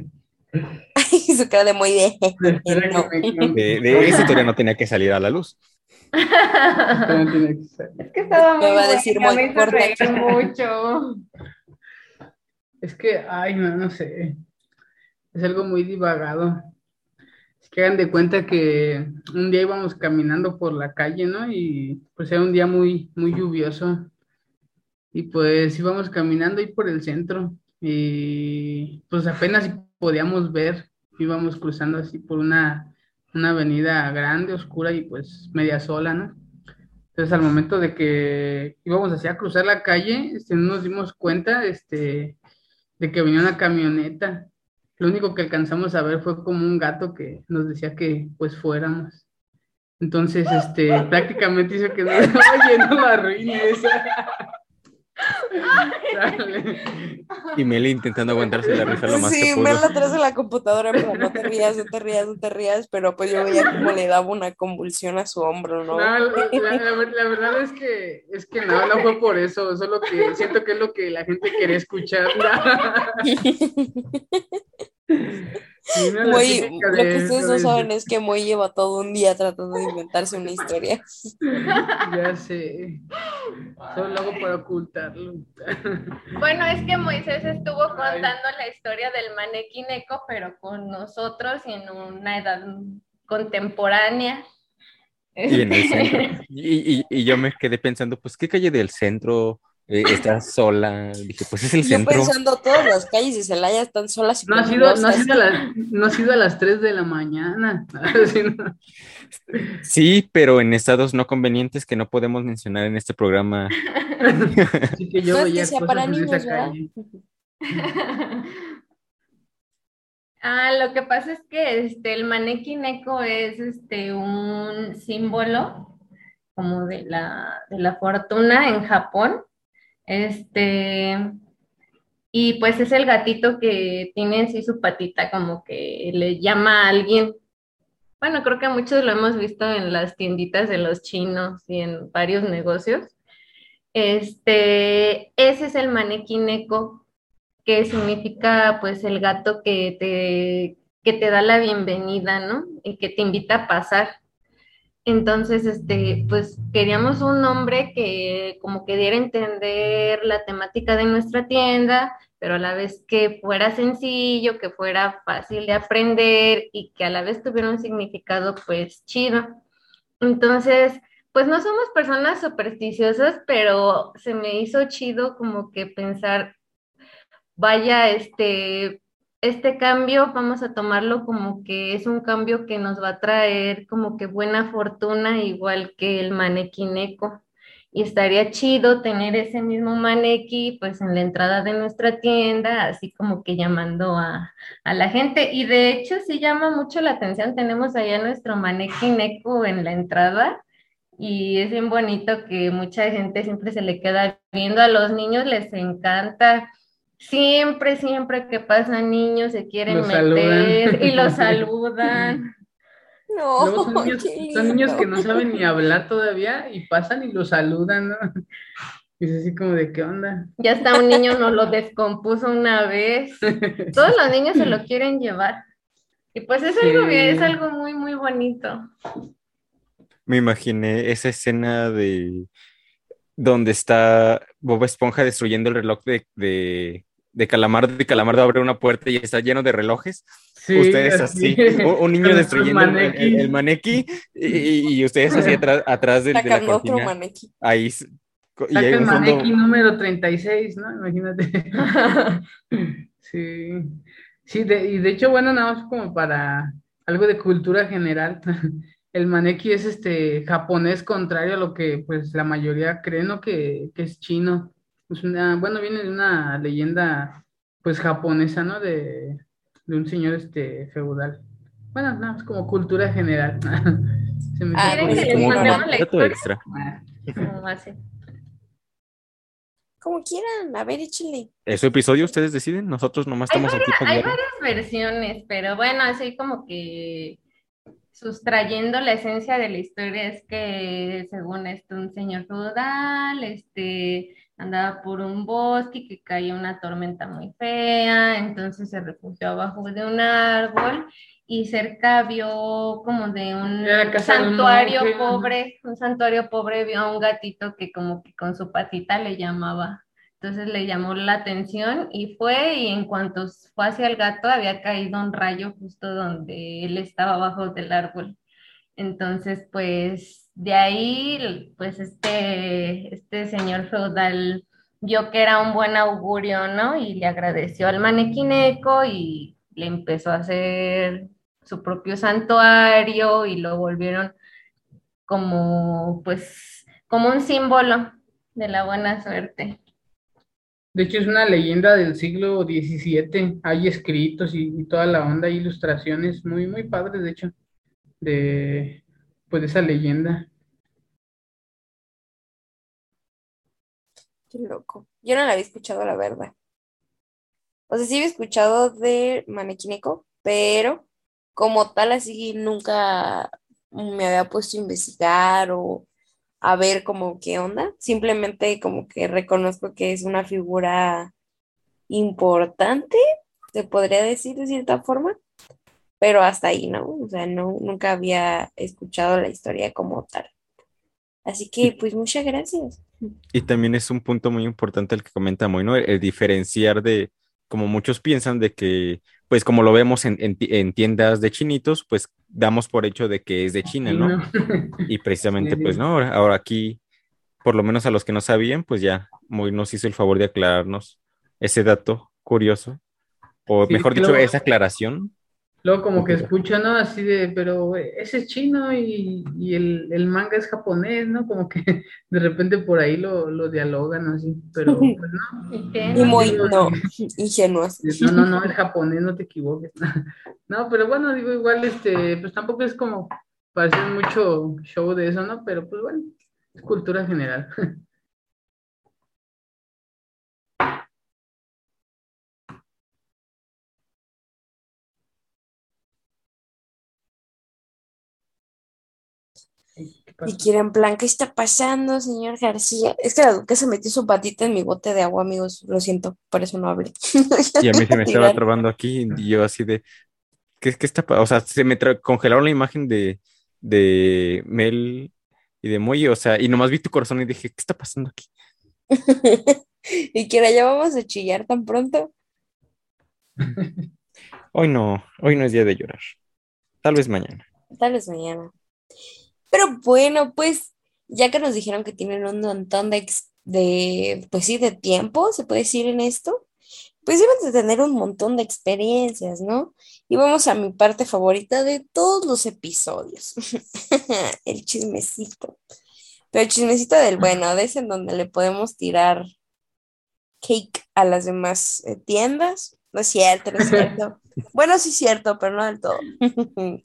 Su cara de muy de... De, de esa historia no tenía que salir a la luz. Es que estaba muy Me va a decir muy importante. mucho. Es que, ay, no, no sé. Es algo muy divagado. Es que hagan de cuenta que un día íbamos caminando por la calle, ¿no? Y pues era un día muy, muy lluvioso. Y pues íbamos caminando ahí por el centro. Y pues apenas podíamos ver. Íbamos cruzando así por una, una avenida grande, oscura y pues media sola, ¿no? Entonces, al momento de que íbamos hacia cruzar la calle, este, no nos dimos cuenta, este, de que venía una camioneta. Lo único que alcanzamos a ver fue como un gato que nos decía que pues fuéramos. Entonces, este, prácticamente hizo que no, oye. Y Meli intentando aguantarse la risa lo más Sí, que pudo. la atrás de la computadora, pero no te rías, no te rías, no te rías, pero pues yo veía como le daba una convulsión a su hombro, ¿no? No, la, la- la ver- la verdad es que es que no, no fue por eso, solo que siento que es lo que la gente quería escuchar. Muy, lo que ustedes no saben es que Moy lleva todo un día tratando de inventarse una historia. Ya sé. Solo lo hago para ocultarlo. Bueno, es que Moisés estuvo Ay. contando la historia del manequín eco, pero con nosotros y en una edad contemporánea. Y en el centro. Y, y- y yo me quedé pensando, pues, ¿qué calle del centro está sola? Dije, pues es el Yo centro. pensando, todas las calles de Celaya están solas y No ha sido, no ha sido a las, no ha sido a las 3 de la mañana. Sí, pero en estados no convenientes que no podemos mencionar en este programa. Así que yo No es que veía sea para niños. Ah, lo que pasa es que este, el manequín eco es este, un símbolo como de la, de la fortuna en Japón. Este, y pues es el gatito que tiene así su patita como que le llama a alguien bueno, creo que muchos lo hemos visto en las tienditas de los chinos y en varios negocios. Este, ese es el manequineco, que significa pues el gato que te, que te da la bienvenida, ¿no? Y que te invita a pasar. Entonces, este, pues queríamos un nombre que como que diera entender la temática de nuestra tienda, pero a la vez que fuera sencillo, que fuera fácil de aprender y que a la vez tuviera un significado pues chido. Entonces, pues no somos personas supersticiosas, pero se me hizo chido como que pensar, vaya, este, este cambio vamos a tomarlo como que es un cambio que nos va a traer como que buena fortuna, igual que el manequineco. Y estaría chido tener ese mismo manequi pues en la entrada de nuestra tienda, así como que llamando a, a la gente. Y de hecho sí llama mucho la atención, tenemos allá nuestro manequineco en la entrada y es bien bonito que mucha gente siempre se le queda viendo, a los niños les encanta Siempre, siempre que pasan niños se quieren meter y los saludan. No, son niños, que no saben ni hablar todavía y pasan y los saludan, ¿no? Y es así como de qué onda. Ya está un niño nos lo descompuso una vez. Todos los niños se lo quieren llevar. Y pues es algo es algo muy, muy bonito. Me imaginé esa escena de donde está Bob Esponja destruyendo el reloj de, de Calamardo y Calamardo abre una puerta y está lleno de relojes. ustedes así, un, niño destruyendo el, manequi y, ustedes así atrás, atrás de, la cortina. Ahí y hay el manequi número 36, ¿no? Imagínate. sí. Sí, y de hecho, bueno, nada más como para algo de cultura general. El manequi es este japonés contrario a lo que pues la mayoría creen, ¿no? Que, que es chino bueno, viene de una leyenda, pues, japonesa, ¿no? De, un señor, este, feudal. Bueno, no, es como cultura general. Se me ah, que extra. Como quieran, a ver, échenle. ¿Ese episodio ustedes deciden? Nosotros nomás estamos hay aquí para Hay varias versiones, pero bueno, así como que sustrayendo la esencia de la historia es que según esto un señor feudal, este, andaba por un bosque que caía una tormenta muy fea, entonces se refugió abajo de un árbol y cerca vio como de un santuario pobre, un santuario pobre vio a un gatito que como que con su patita le llamaba. Entonces le llamó la atención y fue y en cuanto fue hacia el gato había caído un rayo justo donde él estaba abajo del árbol. Entonces, pues de ahí, pues este, este señor feudal vio que era un buen augurio, ¿no? Y le agradeció al manequineco y le empezó a hacer su propio santuario y lo volvieron como, pues, como un símbolo de la buena suerte. De hecho, es una leyenda del siglo XVII. Hay escritos y, y toda la onda, ilustraciones muy, muy padres, de hecho, de, pues esa leyenda. Qué loco. Yo no la había escuchado, la verdad. O sea, sí había escuchado de Manequineco, pero como tal así nunca me había puesto a investigar o a ver como qué onda. Simplemente como que reconozco que es una figura importante, se podría decir de cierta forma pero hasta ahí, ¿no? O sea, no, nunca había escuchado la historia como tal. Así que, pues, muchas gracias. Y también es un punto muy importante el que comenta Moy, ¿no? El, diferenciar de, como muchos piensan, de que, pues, como lo vemos en, en, tiendas de chinitos, pues, damos por hecho de que es de China, ¿no? Y precisamente, pues, no, ahora, ahora aquí, por lo menos a los que no sabían, pues ya Moy nos hizo el favor de aclararnos ese dato curioso, o mejor dicho, esa aclaración Luego como que escucho, ¿no? Así de, pero ese es chino y, el, manga es japonés, ¿no? Como que de repente por ahí lo, dialogan así, pero pues no. Y muy, no, ingenuos. No, no, no, es japonés, no te equivoques. No, pero bueno, digo, igual, este, pues tampoco es como para hacer mucho show de eso, ¿no? Pero pues bueno, es cultura general. Y quiero en plan, ¿qué está pasando, señor García? Es que la duquesa metió su patita en mi bote de agua, amigos. Lo siento, por eso no hablé. Y a mí se me estaba trabando aquí y yo así de, ¿qué, qué está pa-?" O sea, se me congelaron la imagen de, de Mel y de Moy, o sea, y nomás vi tu corazón y dije, ¿qué está pasando aquí? Y quiera, ya vamos a chillar tan pronto. Hoy no, hoy no es día de llorar. Tal vez mañana. Tal vez mañana. Pero bueno, pues ya que nos dijeron que tienen un montón de, pues sí, de tiempo, se puede decir en esto, pues deben de tener un montón de experiencias, ¿no? Y vamos a mi parte favorita de todos los episodios, el chismecito. Pero el chismecito del bueno, de ese en donde le podemos tirar cake a las demás eh, tiendas. No es cierto, no es cierto. Bueno, sí es cierto, pero no del todo.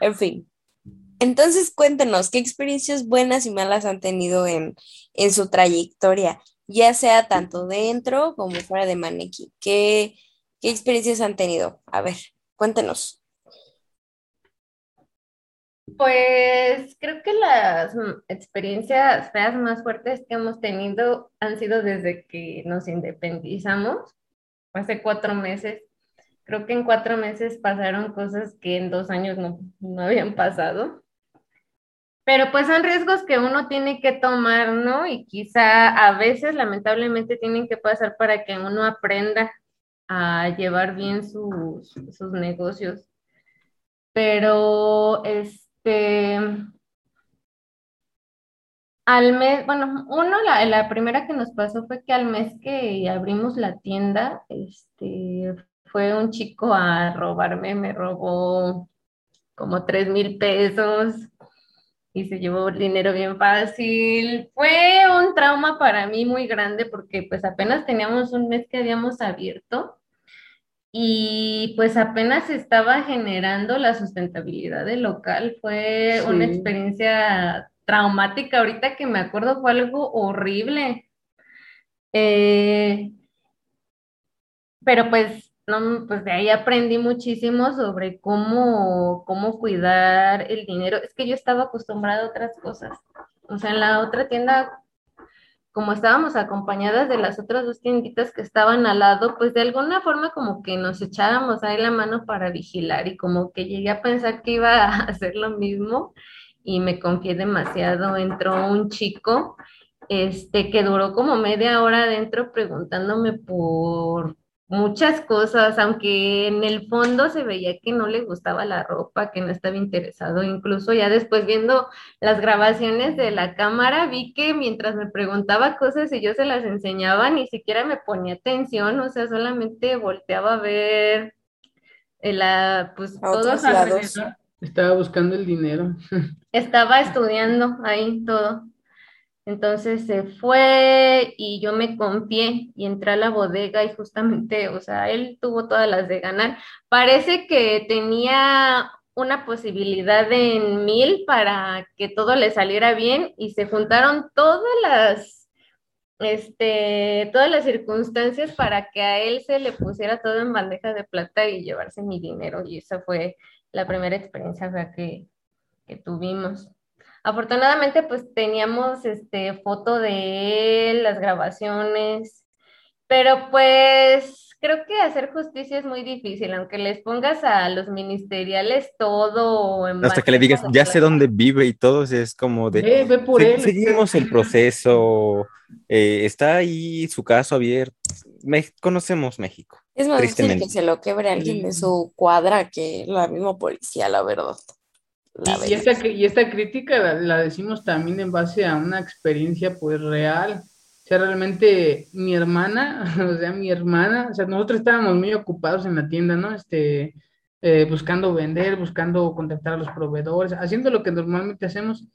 En fin. Entonces, cuéntenos, ¿qué experiencias buenas y malas han tenido en, en su trayectoria? Ya sea tanto dentro como fuera de Maneki. ¿Qué, experiencias han tenido? A ver, cuéntenos. Pues creo que las experiencias más fuertes que hemos tenido han sido desde que nos independizamos, hace cuatro meses. Creo que en cuatro meses pasaron cosas que en dos años no, no habían pasado. Pero pues son riesgos que uno tiene que tomar, ¿no? Y quizá a veces lamentablemente tienen que pasar para que uno aprenda a llevar bien sus, sus negocios. Pero este, al mes, bueno, uno, la, la primera que nos pasó fue que al mes que abrimos la tienda, este, fue un chico a robarme, me robó como tres mil pesos y se llevó el dinero bien fácil. Fue un trauma para mí muy grande porque pues apenas teníamos un mes que habíamos abierto y pues apenas estaba generando la sustentabilidad del local. Fue una experiencia traumática. Ahorita que me acuerdo fue algo horrible. Eh, pero pues, no, pues de ahí aprendí muchísimo sobre cómo, cómo cuidar el dinero. Es que yo estaba acostumbrada a otras cosas. O sea, en la otra tienda, como estábamos acompañadas de las otras dos tienditas que estaban al lado, pues de alguna forma como que nos echábamos ahí la mano para vigilar y como que llegué a pensar que iba a hacer lo mismo y me confié demasiado. Entró un chico, este, que duró como media hora adentro preguntándome por muchas cosas, aunque en el fondo se veía que no le gustaba la ropa, que no estaba interesado. Incluso ya después viendo las grabaciones de la cámara, vi que mientras me preguntaba cosas y yo se las enseñaba, ni siquiera me ponía atención, o sea, solamente volteaba a ver eh, la, pues A todo otros a su lados. Estaba buscando el dinero. Estaba estudiando ahí todo. Entonces se fue y yo me confié y entré a la bodega y justamente, o sea, él tuvo todas las de ganar. Parece que tenía una posibilidad en mil para que todo le saliera bien y se juntaron todas las, este, todas las circunstancias para que a él se le pusiera todo en bandeja de plata y llevarse mi dinero. Y esa fue la primera experiencia que, que tuvimos. Afortunadamente, pues teníamos este foto de él, las grabaciones, pero pues creo que hacer justicia es muy difícil, aunque les pongas a los ministeriales todo en Hasta que le digas, ya sé dónde vive y todo, es como de, Ve, ve por "Se- él. seguimos el proceso, eh, está ahí su caso abierto. Me- conocemos México. Es más fácil Tristemente. que se lo quebre alguien de su cuadra que la misma policía, la verdad. La Y, esta, y esta crítica la, la decimos también en base a una experiencia pues real. O sea, realmente mi hermana, o sea, mi hermana, o sea, nosotros estábamos muy ocupados en la tienda, ¿no? Este, eh, buscando vender, buscando contactar a los proveedores, haciendo lo que normalmente hacemos.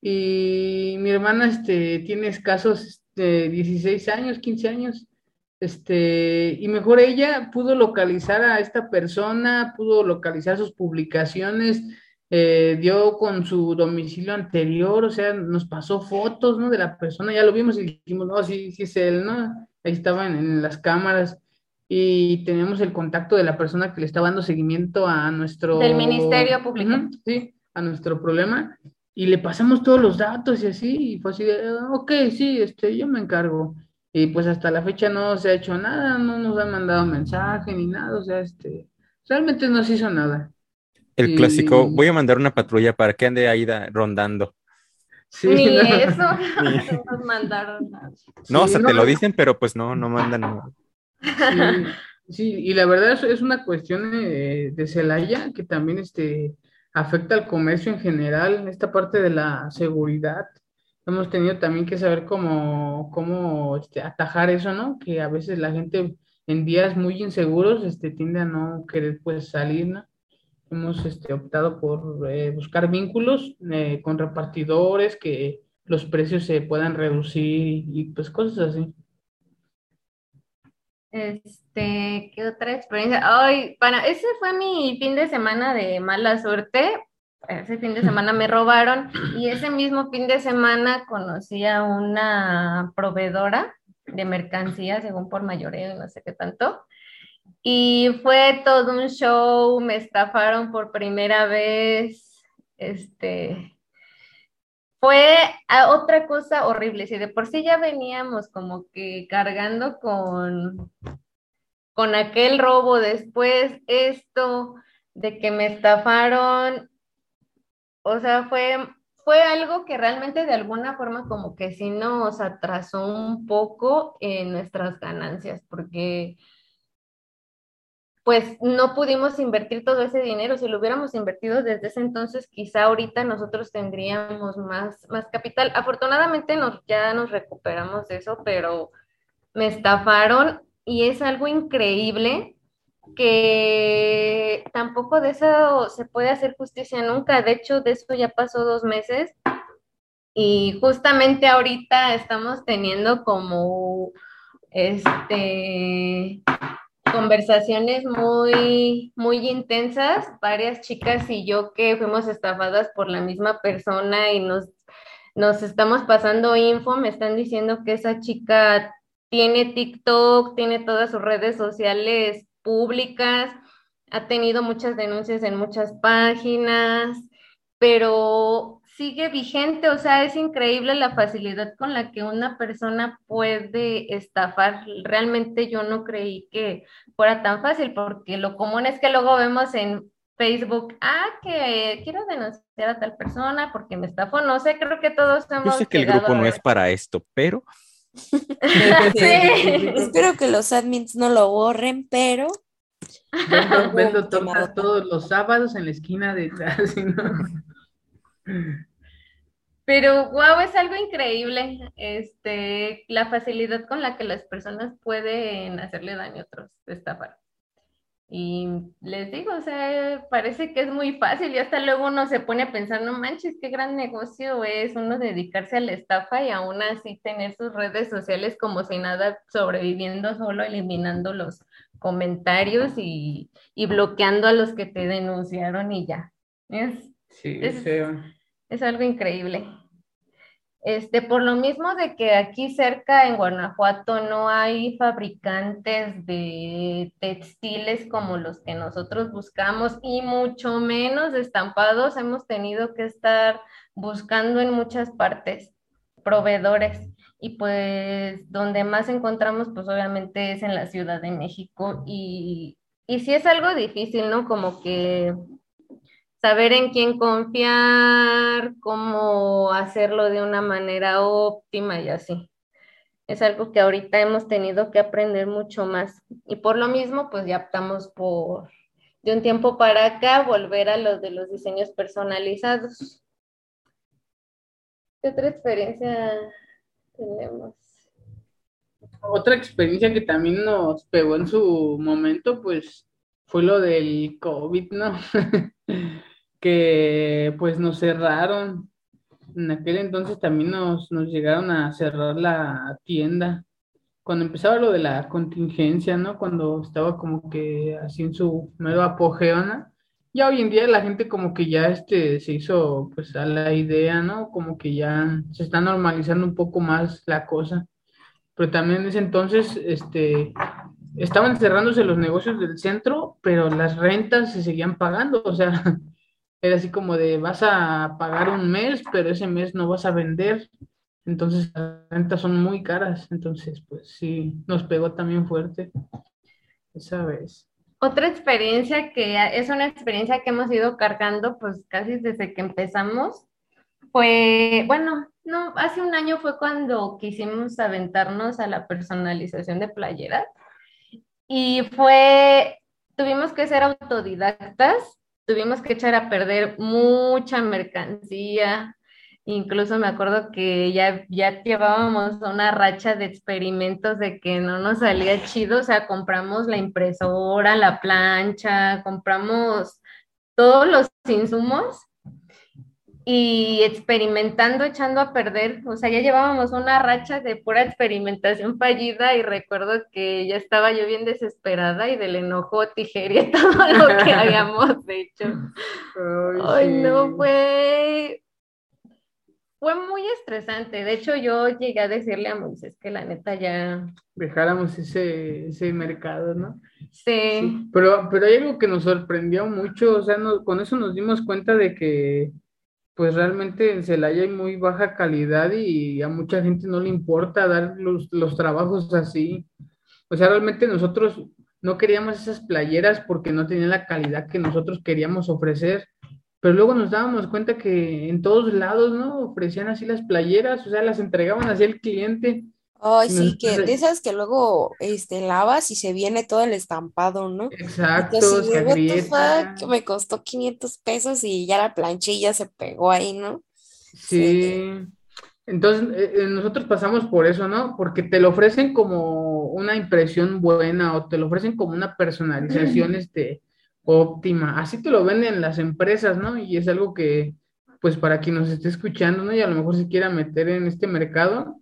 Y mi hermana, este, tiene escasos, este, 16 años, 15 años. Este, y mejor ella pudo localizar a esta persona, pudo localizar sus publicaciones, eh, dio con su domicilio anterior, o sea, nos pasó fotos, ¿no? De la persona, ya lo vimos y dijimos, no, sí, sí es él, ¿no? Ahí estaba en, las cámaras y teníamos el contacto de la persona que le estaba dando seguimiento a nuestro... Del Ministerio Público. Sí, a nuestro problema. y le pasamos todos los datos y así, y fue así de, ok, sí, este, yo me encargo. Y pues hasta la fecha no se ha hecho nada, no nos han mandado mensaje ni nada, o sea, este, realmente no se hizo nada. El Y- clásico, voy a mandar una patrulla para que ande ahí da- rondando. Sí, Ni no, eso nos mandaron. nada. No, o sea, no, te lo dicen, pero pues no, no mandan nada. Sí, sí, y la verdad es, es una cuestión eh, de Celaya que también este, afecta al comercio en general, esta parte de la seguridad. Hemos tenido también que saber cómo, cómo este, atajar eso, ¿no? Que a veces la gente en días muy inseguros este, tiende a no querer pues salir, ¿no? Hemos este, optado por eh, buscar vínculos eh, con repartidores, que los precios se puedan reducir y, pues cosas así. Este, ¿qué otra experiencia? Ay, para, ese fue mi fin de semana de mala suerte. Ese fin de semana me robaron y ese mismo fin de semana conocí a una proveedora de mercancía, según por mayoreo no sé qué tanto. Y fue todo un show, me estafaron por primera vez. Este, fue a- otra cosa horrible. Si de por sí ya veníamos como que cargando con, con aquel robo, después esto de que me estafaron, o sea, fue, fue algo que realmente de alguna forma como que sí nos atrasó un poco en nuestras ganancias, porque pues no pudimos invertir todo ese dinero. Si lo hubiéramos invertido desde ese entonces, quizá ahorita nosotros tendríamos más, más capital. Afortunadamente nos, ya nos recuperamos de eso, pero me estafaron y es algo increíble que tampoco de eso se puede hacer justicia nunca. De hecho, de eso ya pasó dos meses y justamente ahorita estamos teniendo como este conversaciones muy, muy intensas, varias chicas y yo que fuimos estafadas por la misma persona y nos, nos estamos pasando info, me están diciendo que esa chica tiene TikTok, tiene todas sus redes sociales públicas, ha tenido muchas denuncias en muchas páginas, pero sigue vigente, o sea, es increíble la facilidad con la que una persona puede estafar. Realmente yo no creí que fuera tan fácil, porque lo común es que luego vemos en Facebook, ah, que quiero denunciar a tal persona porque me estafó, no sé, creo que todos Yo hemos sé que el grupo no es para esto, pero Sí. Espero que los admins no lo borren, pero Vendo, vendo tortas todos los sábados en la esquina de así, ¿no? Pero wow, es algo increíble, este, la facilidad con la que las personas pueden hacerle daño a otros, estafar. Y les digo, o sea, parece que es muy fácil y hasta luego uno se pone a pensar, no manches, qué gran negocio es uno dedicarse a la estafa y aún así tener sus redes sociales como si nada, sobreviviendo solo, eliminando los comentarios y, y bloqueando a los que te denunciaron y ya. Es, Sí, Es- feo. Es algo increíble. Este, por lo mismo de que aquí cerca en Guanajuato no hay fabricantes de textiles como los que nosotros buscamos y mucho menos estampados, hemos tenido que estar buscando en muchas partes proveedores y pues donde más encontramos pues obviamente es en la Ciudad de México y, y sí es algo difícil, ¿no? Como que saber en quién confiar, cómo hacerlo de una manera óptima y así. Es algo que ahorita hemos tenido que aprender mucho más. Y por lo mismo, pues ya optamos por, de un tiempo para acá, volver a los de los diseños personalizados. ¿Qué otra experiencia tenemos? Otra experiencia que también nos pegó en su momento, pues, fue lo del COVID, ¿no? Que pues nos cerraron. En aquel entonces también nos, nos llegaron a cerrar la tienda. Cuando empezaba lo de la contingencia, ¿no? Cuando estaba como que así en su mero apogeo, ¿no? Ya hoy en día la gente como que ya este se hizo pues a la idea, ¿no? Como que ya se está normalizando un poco más la cosa pero también en ese entonces este, estaban cerrándose los negocios del centro, pero las rentas se seguían pagando, o sea, era así como de vas a pagar un mes, pero ese mes no vas a vender. Entonces las rentas son muy caras. Entonces, pues sí, nos pegó también fuerte esa vez. Otra experiencia que es una experiencia que hemos ido cargando pues casi desde que empezamos fue, bueno, no, hace un año fue cuando quisimos aventarnos a la personalización de playeras y fue, tuvimos que ser autodidactas, tuvimos que echar a perder mucha mercancía, Incluso me acuerdo que ya, ya llevábamos una racha de experimentos de que no nos salía chido, o sea, compramos la impresora, la plancha, compramos todos los insumos y experimentando, echando a perder, o sea, ya llevábamos una racha de pura experimentación fallida y recuerdo que ya estaba yo bien desesperada y del enojo tijeré todo lo que habíamos hecho. Ay, no, fue, fue muy estresante. De hecho, yo llegué a decirle a Moisés que la neta ya... Dejáramos ese, ese mercado, ¿no? Sí. Pero, pero hay algo que nos sorprendió mucho, o sea, con eso nos dimos cuenta de que pues realmente en Celaya hay muy baja calidad y a mucha gente no le importa dar los, los trabajos así. O sea, realmente nosotros no queríamos esas playeras porque no tenían la calidad que nosotros queríamos ofrecer, pero luego nos dábamos cuenta que en todos lados, ¿no? Ofrecían así las playeras, o sea, las entregaban así al cliente Ay, sí, que de esas que luego este, lavas y se viene todo el estampado, ¿no? Exacto, Así se me costó 500 pesos y ya la planchilla se pegó ahí, ¿no? Sí. Entonces, eh, eh, nosotros pasamos por eso, ¿no? Porque te lo ofrecen como una impresión buena o te lo ofrecen como una personalización, este, óptima. Así te lo venden las empresas, ¿no? Y es algo que, pues, para quien nos esté escuchando, ¿no? Y a lo mejor se quiera meter en este mercado,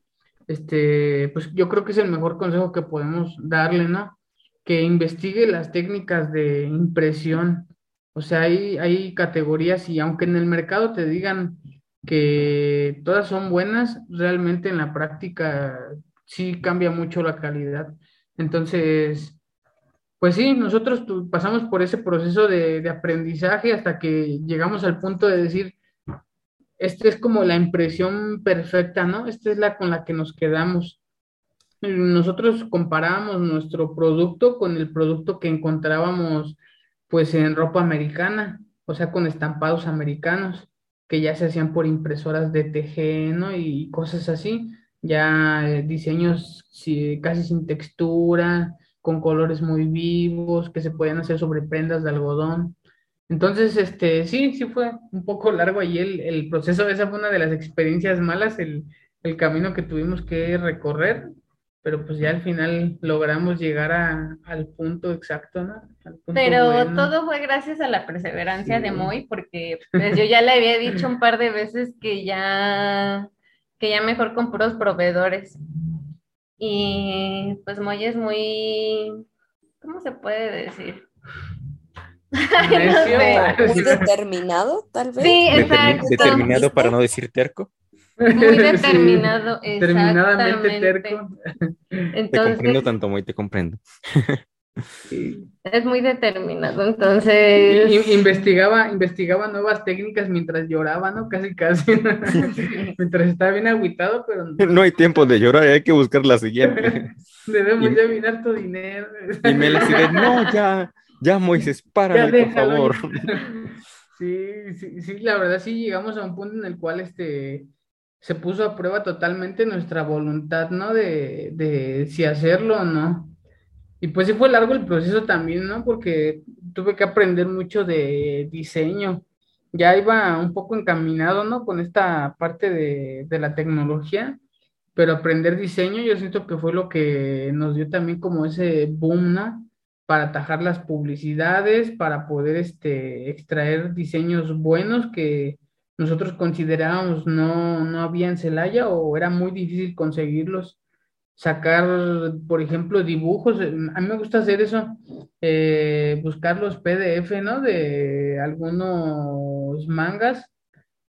este, pues yo creo que es el mejor consejo que podemos darle, ¿no? Que investigue las técnicas de impresión. O sea, hay, hay categorías y aunque en el mercado te digan que todas son buenas, realmente en la práctica sí cambia mucho la calidad. Entonces, pues sí, nosotros pasamos por ese proceso de, de aprendizaje hasta que llegamos al punto de decir, esta es como la impresión perfecta, ¿no? Esta es la con la que nos quedamos. Nosotros comparábamos nuestro producto con el producto que encontrábamos pues en ropa americana, o sea, con estampados americanos, que ya se hacían por impresoras de TG, ¿no? Y cosas así, ya eh, diseños casi sin textura, con colores muy vivos, que se podían hacer sobre prendas de algodón. Entonces, este, sí, sí fue un poco largo ahí el, el proceso. Esa fue una de las experiencias malas, el, el camino que tuvimos que recorrer, pero pues ya al final logramos llegar a, al punto exacto, ¿no? Al punto Pero bueno. todo fue gracias a la perseverancia de Sí. Moy, porque pues, yo ya le había dicho un par de veces que ya, que ya mejor con puros proveedores. Y pues Moy es muy, ¿cómo se puede decir? No sé. Muy determinado, tal vez. Sí, exacto. determinado para no decir terco. Muy Sí, determinado, Determinadamente exactamente. terco. Te comprendo Entonces, tanto, muy te comprendo. Sí. es muy determinado. Entonces, investigaba, investigaba nuevas técnicas mientras lloraba, ¿no? Casi, casi. Mientras estaba bien agüitado, pero No hay tiempo de llorar, hay que buscar la siguiente. debemos Y- ya minar tu dinero. Y me la no, ya, ya Moisés, párale, por déjalo, favor. ya. Sí, sí, sí, la verdad sí llegamos a un punto en el cual este se puso a prueba totalmente nuestra voluntad, ¿no? De, de si hacerlo o no. Y pues sí fue largo el proceso también, ¿no? Porque tuve que aprender mucho de diseño. Ya iba un poco encaminado, ¿no? Con esta parte de, de la tecnología, pero aprender diseño yo siento que fue lo que nos dio también como ese boom, ¿no? Para atajar las publicidades, para poder este, extraer diseños buenos que nosotros considerábamos no, no había en Celaya o era muy difícil conseguirlos sacar, por ejemplo, dibujos. eh, A mí me gusta hacer eso, eh, buscar los PDF, ¿no? De algunos mangas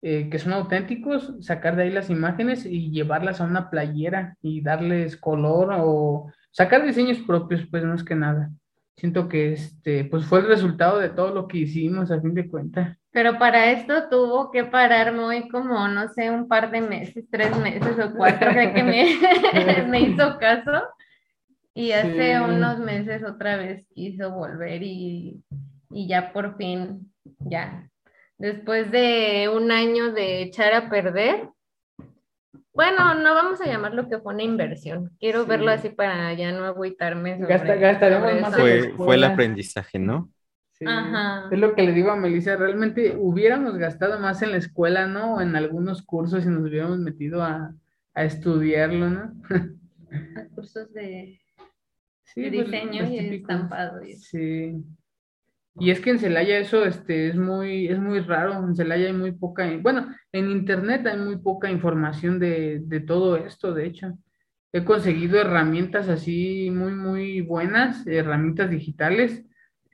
eh, que son auténticos, sacar de ahí las imágenes y llevarlas a una playera y darles color o sacar diseños propios, pues más que nada. Siento que este, pues fue el resultado de todo lo que hicimos a fin de cuentas. Pero para esto tuvo que parar muy como, no sé, un par de meses, tres meses o cuatro, que me, me hizo caso. Y hace unos meses otra vez quiso volver y, y ya por fin, ya. Después de un año de echar a perder, bueno, no vamos a llamarlo que fue una inversión. Quiero verlo así para ya no agüitarme. gastaremos más fue, fue el aprendizaje, ¿no? Ajá. Es lo que le digo a Melissa, realmente hubiéramos gastado más en la escuela, ¿no? O en algunos cursos y nos hubiéramos metido a, a estudiarlo, ¿no? a cursos de, pues, diseño y estampado. Sí. Y es que en Celaya eso este, es, muy, es muy raro, en Celaya hay muy poca, bueno, en internet hay muy poca información de, de todo esto, de hecho. He conseguido herramientas así muy, muy buenas, herramientas digitales,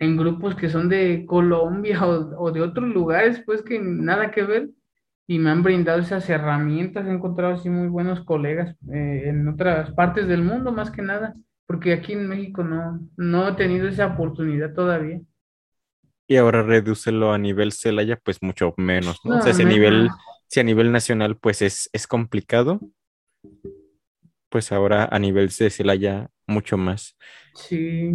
en grupos que son de Colombia o, de otros lugares, pues que nada que ver, y me han brindado esas herramientas, he encontrado así muy buenos colegas eh, en otras partes del mundo, más que nada, porque aquí en México no, no he tenido esa oportunidad todavía. Y ahora redúcelo a nivel Celaya, pues mucho menos, ¿no? o sea, si a nivel, si a nivel nacional, pues es, es complicado, pues ahora a nivel de Celaya, mucho más. Sí.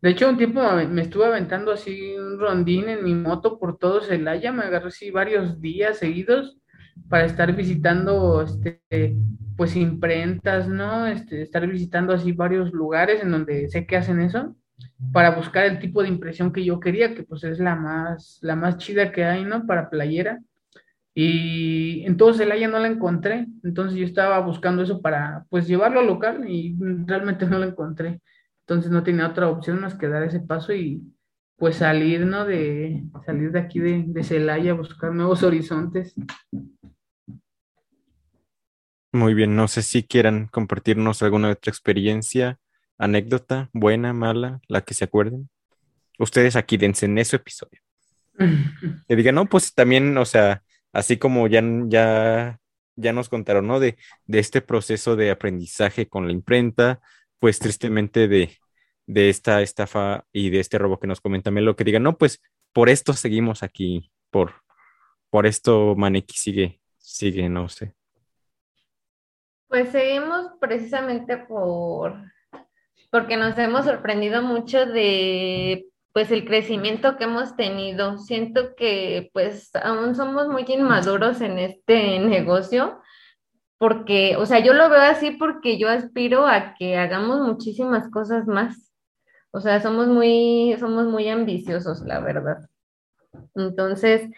De hecho, un tiempo me estuve aventando así un rondín en mi moto por todo Celaya, me agarré así varios días seguidos para estar visitando, este, pues imprentas, ¿no? Este, estar visitando así varios lugares en donde sé que hacen eso para buscar el tipo de impresión que yo quería, que pues es la más, la más chida que hay, ¿no? Para playera. Y entonces el no la encontré, entonces yo estaba buscando eso para pues llevarlo al local y realmente no la encontré. Entonces no tenía otra opción más que dar ese paso y pues salir, ¿no? De salir de aquí de, de Celaya, buscar nuevos horizontes. Muy bien, no sé si quieran compartirnos alguna otra experiencia anécdota, buena, mala, la que se acuerden. Ustedes aquí dense en ese episodio. Y digan, no, pues también, o sea, así como ya, ya, ya nos contaron, ¿no? De, de este proceso de aprendizaje con la imprenta, pues tristemente de, de esta estafa y de este robo que nos comenta Melo, que digan, no, pues por esto seguimos aquí, por, por esto Maneki sigue, sigue, no sé. Pues seguimos precisamente por porque nos hemos sorprendido mucho de pues el crecimiento que hemos tenido. Siento que pues aún somos muy inmaduros en este negocio, porque, o sea, yo lo veo así porque yo aspiro a que hagamos muchísimas cosas más. O sea, somos muy, somos muy ambiciosos, la verdad. Entonces,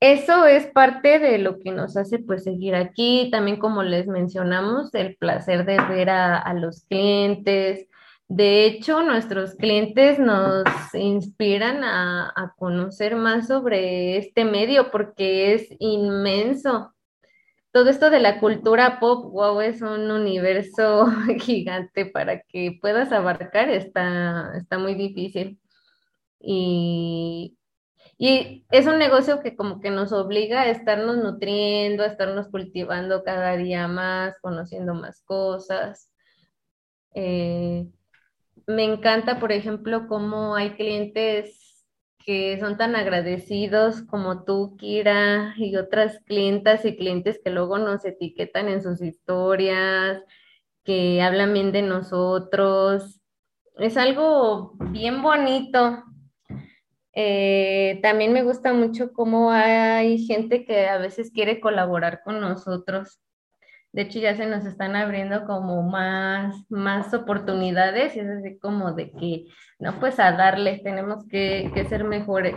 eso es parte de lo que nos hace pues seguir aquí. También como les mencionamos, el placer de ver a, a los clientes, de hecho, nuestros clientes nos inspiran a, conocer más sobre este medio porque es inmenso. Todo esto de la cultura pop, wow, es un universo gigante para que puedas abarcar, está, está muy difícil. Y, y es un negocio que como que nos obliga a estarnos nutriendo, a estarnos cultivando cada día más, conociendo más cosas. Eh, me encanta, por ejemplo, cómo hay clientes que son tan agradecidos como tú, Kira, y otras clientas y clientes que luego nos etiquetan en sus historias, que hablan bien de nosotros. Es algo bien bonito. Eh, también me gusta mucho cómo hay gente que a veces quiere colaborar con nosotros. De hecho, ya se nos están abriendo como más, más oportunidades y es así como de que, no, pues a darle, tenemos que, que ser mejores.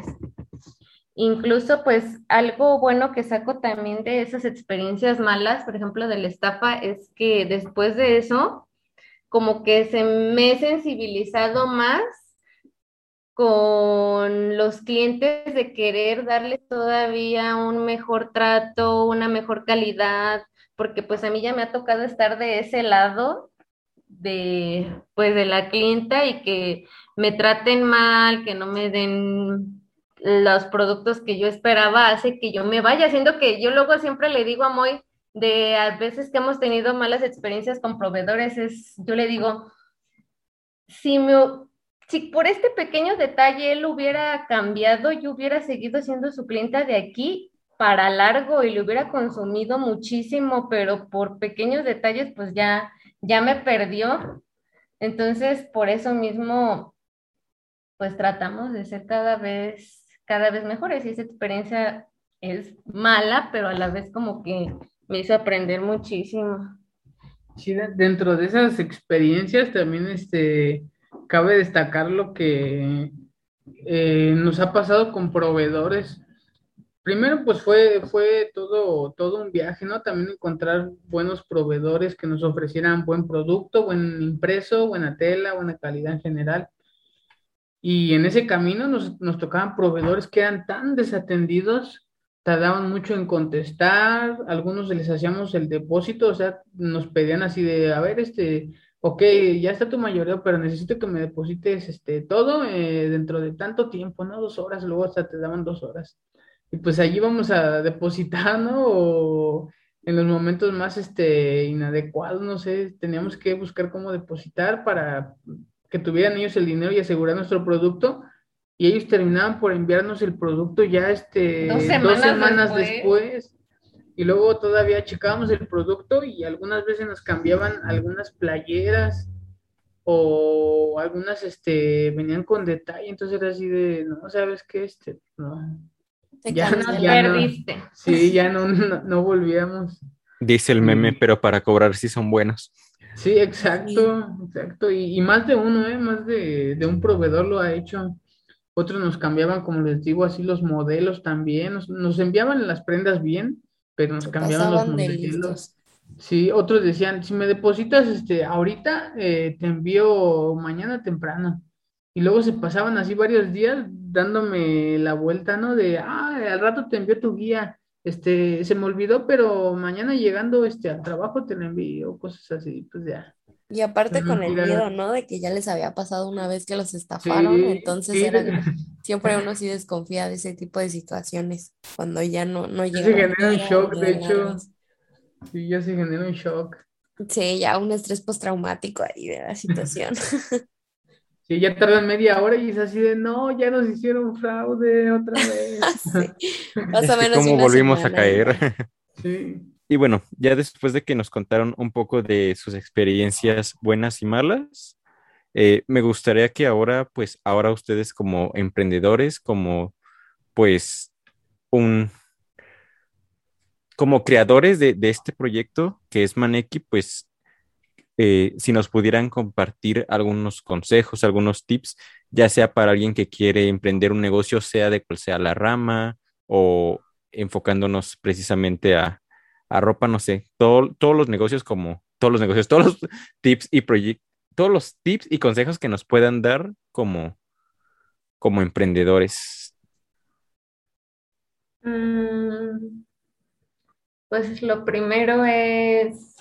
Incluso, pues, algo bueno que saco también de esas experiencias malas, por ejemplo, de la estafa, es que después de eso, como que se me he sensibilizado más con los clientes de querer darles todavía un mejor trato, una mejor calidad, porque pues a mí ya me ha tocado estar de ese lado de pues de la clienta y que me traten mal, que no me den los productos que yo esperaba, hace que yo me vaya, haciendo que yo luego siempre le digo a Moy de a veces que hemos tenido malas experiencias con proveedores, es yo le digo, si me si por este pequeño detalle él hubiera cambiado, yo hubiera seguido siendo su clienta de aquí para largo y le hubiera consumido muchísimo, pero por pequeños detalles pues ya, ya me perdió. Entonces, por eso mismo, pues tratamos de ser cada vez, cada vez mejores y esa experiencia es mala, pero a la vez como que me hizo aprender muchísimo. Sí, dentro de esas experiencias también este, cabe destacar lo que eh, nos ha pasado con proveedores. Primero, pues fue, fue todo, todo un viaje, ¿no? También encontrar buenos proveedores que nos ofrecieran buen producto, buen impreso, buena tela, buena calidad en general. Y en ese camino nos, nos tocaban proveedores que eran tan desatendidos tardaban mucho en contestar, algunos les hacíamos el depósito, o sea, nos pedían así de, a ver, este, ok, ya está tu mayoría, pero necesito que me deposites este, todo eh, dentro de tanto tiempo, ¿no? Dos horas, luego hasta te daban dos horas. Y pues allí vamos a depositar, ¿no? O en los momentos más este, inadecuados, no sé, teníamos que buscar cómo depositar para que tuvieran ellos el dinero y asegurar nuestro producto y ellos terminaban por enviarnos el producto ya este dos semanas, después. y luego todavía checábamos el producto y algunas veces nos cambiaban algunas playeras o algunas este venían con detalle entonces era así de no sabes qué este no ya, no, ya perdiste. Sí ya no, no, volvíamos. Dice el meme pero para cobrar sí son buenos. Sí exacto exacto. Y, más de uno eh más de, de un proveedor lo ha hecho. Otros nos cambiaban, como les digo, así los modelos también, nos, enviaban las prendas bien, pero nos cambiaban los modelos. Sí, otros decían, si me depositas este ahorita, eh, te envío mañana temprano. Y luego se pasaban así varios días dándome la vuelta, ¿no? De, ah, al rato te envío tu guía. Este, se me olvidó, pero mañana llegando este, al trabajo te lo envío, cosas así, pues ya. Y aparte con el miedo, ¿no? De que ya les había pasado una vez que los estafaron, entonces era, siempre uno sí desconfía de ese tipo de situaciones, cuando ya no, no llega. Se genera un shock, de hecho. Sí, ya se genera un shock. Sí, ya un estrés postraumático ahí de la situación. Sí, ya tardan media hora y es así de, no, ya nos hicieron fraude otra vez. sí, más o menos. ¿Cómo volvimos a caer? Sí. Y bueno, ya después de que nos contaron un poco de sus experiencias buenas y malas, eh, me gustaría que ahora, pues ahora ustedes como emprendedores, como pues un, como creadores de, este proyecto que es Maneki, pues eh, si nos pudieran compartir algunos consejos, algunos tips, ya sea para alguien que quiere emprender un negocio, sea de cual sea la rama o enfocándonos precisamente a, a ropa, no sé, todos los negocios como, todos los negocios, todos los tips y proyectos, todos los tips y consejos que nos puedan dar como, como emprendedores. Mm, pues lo primero es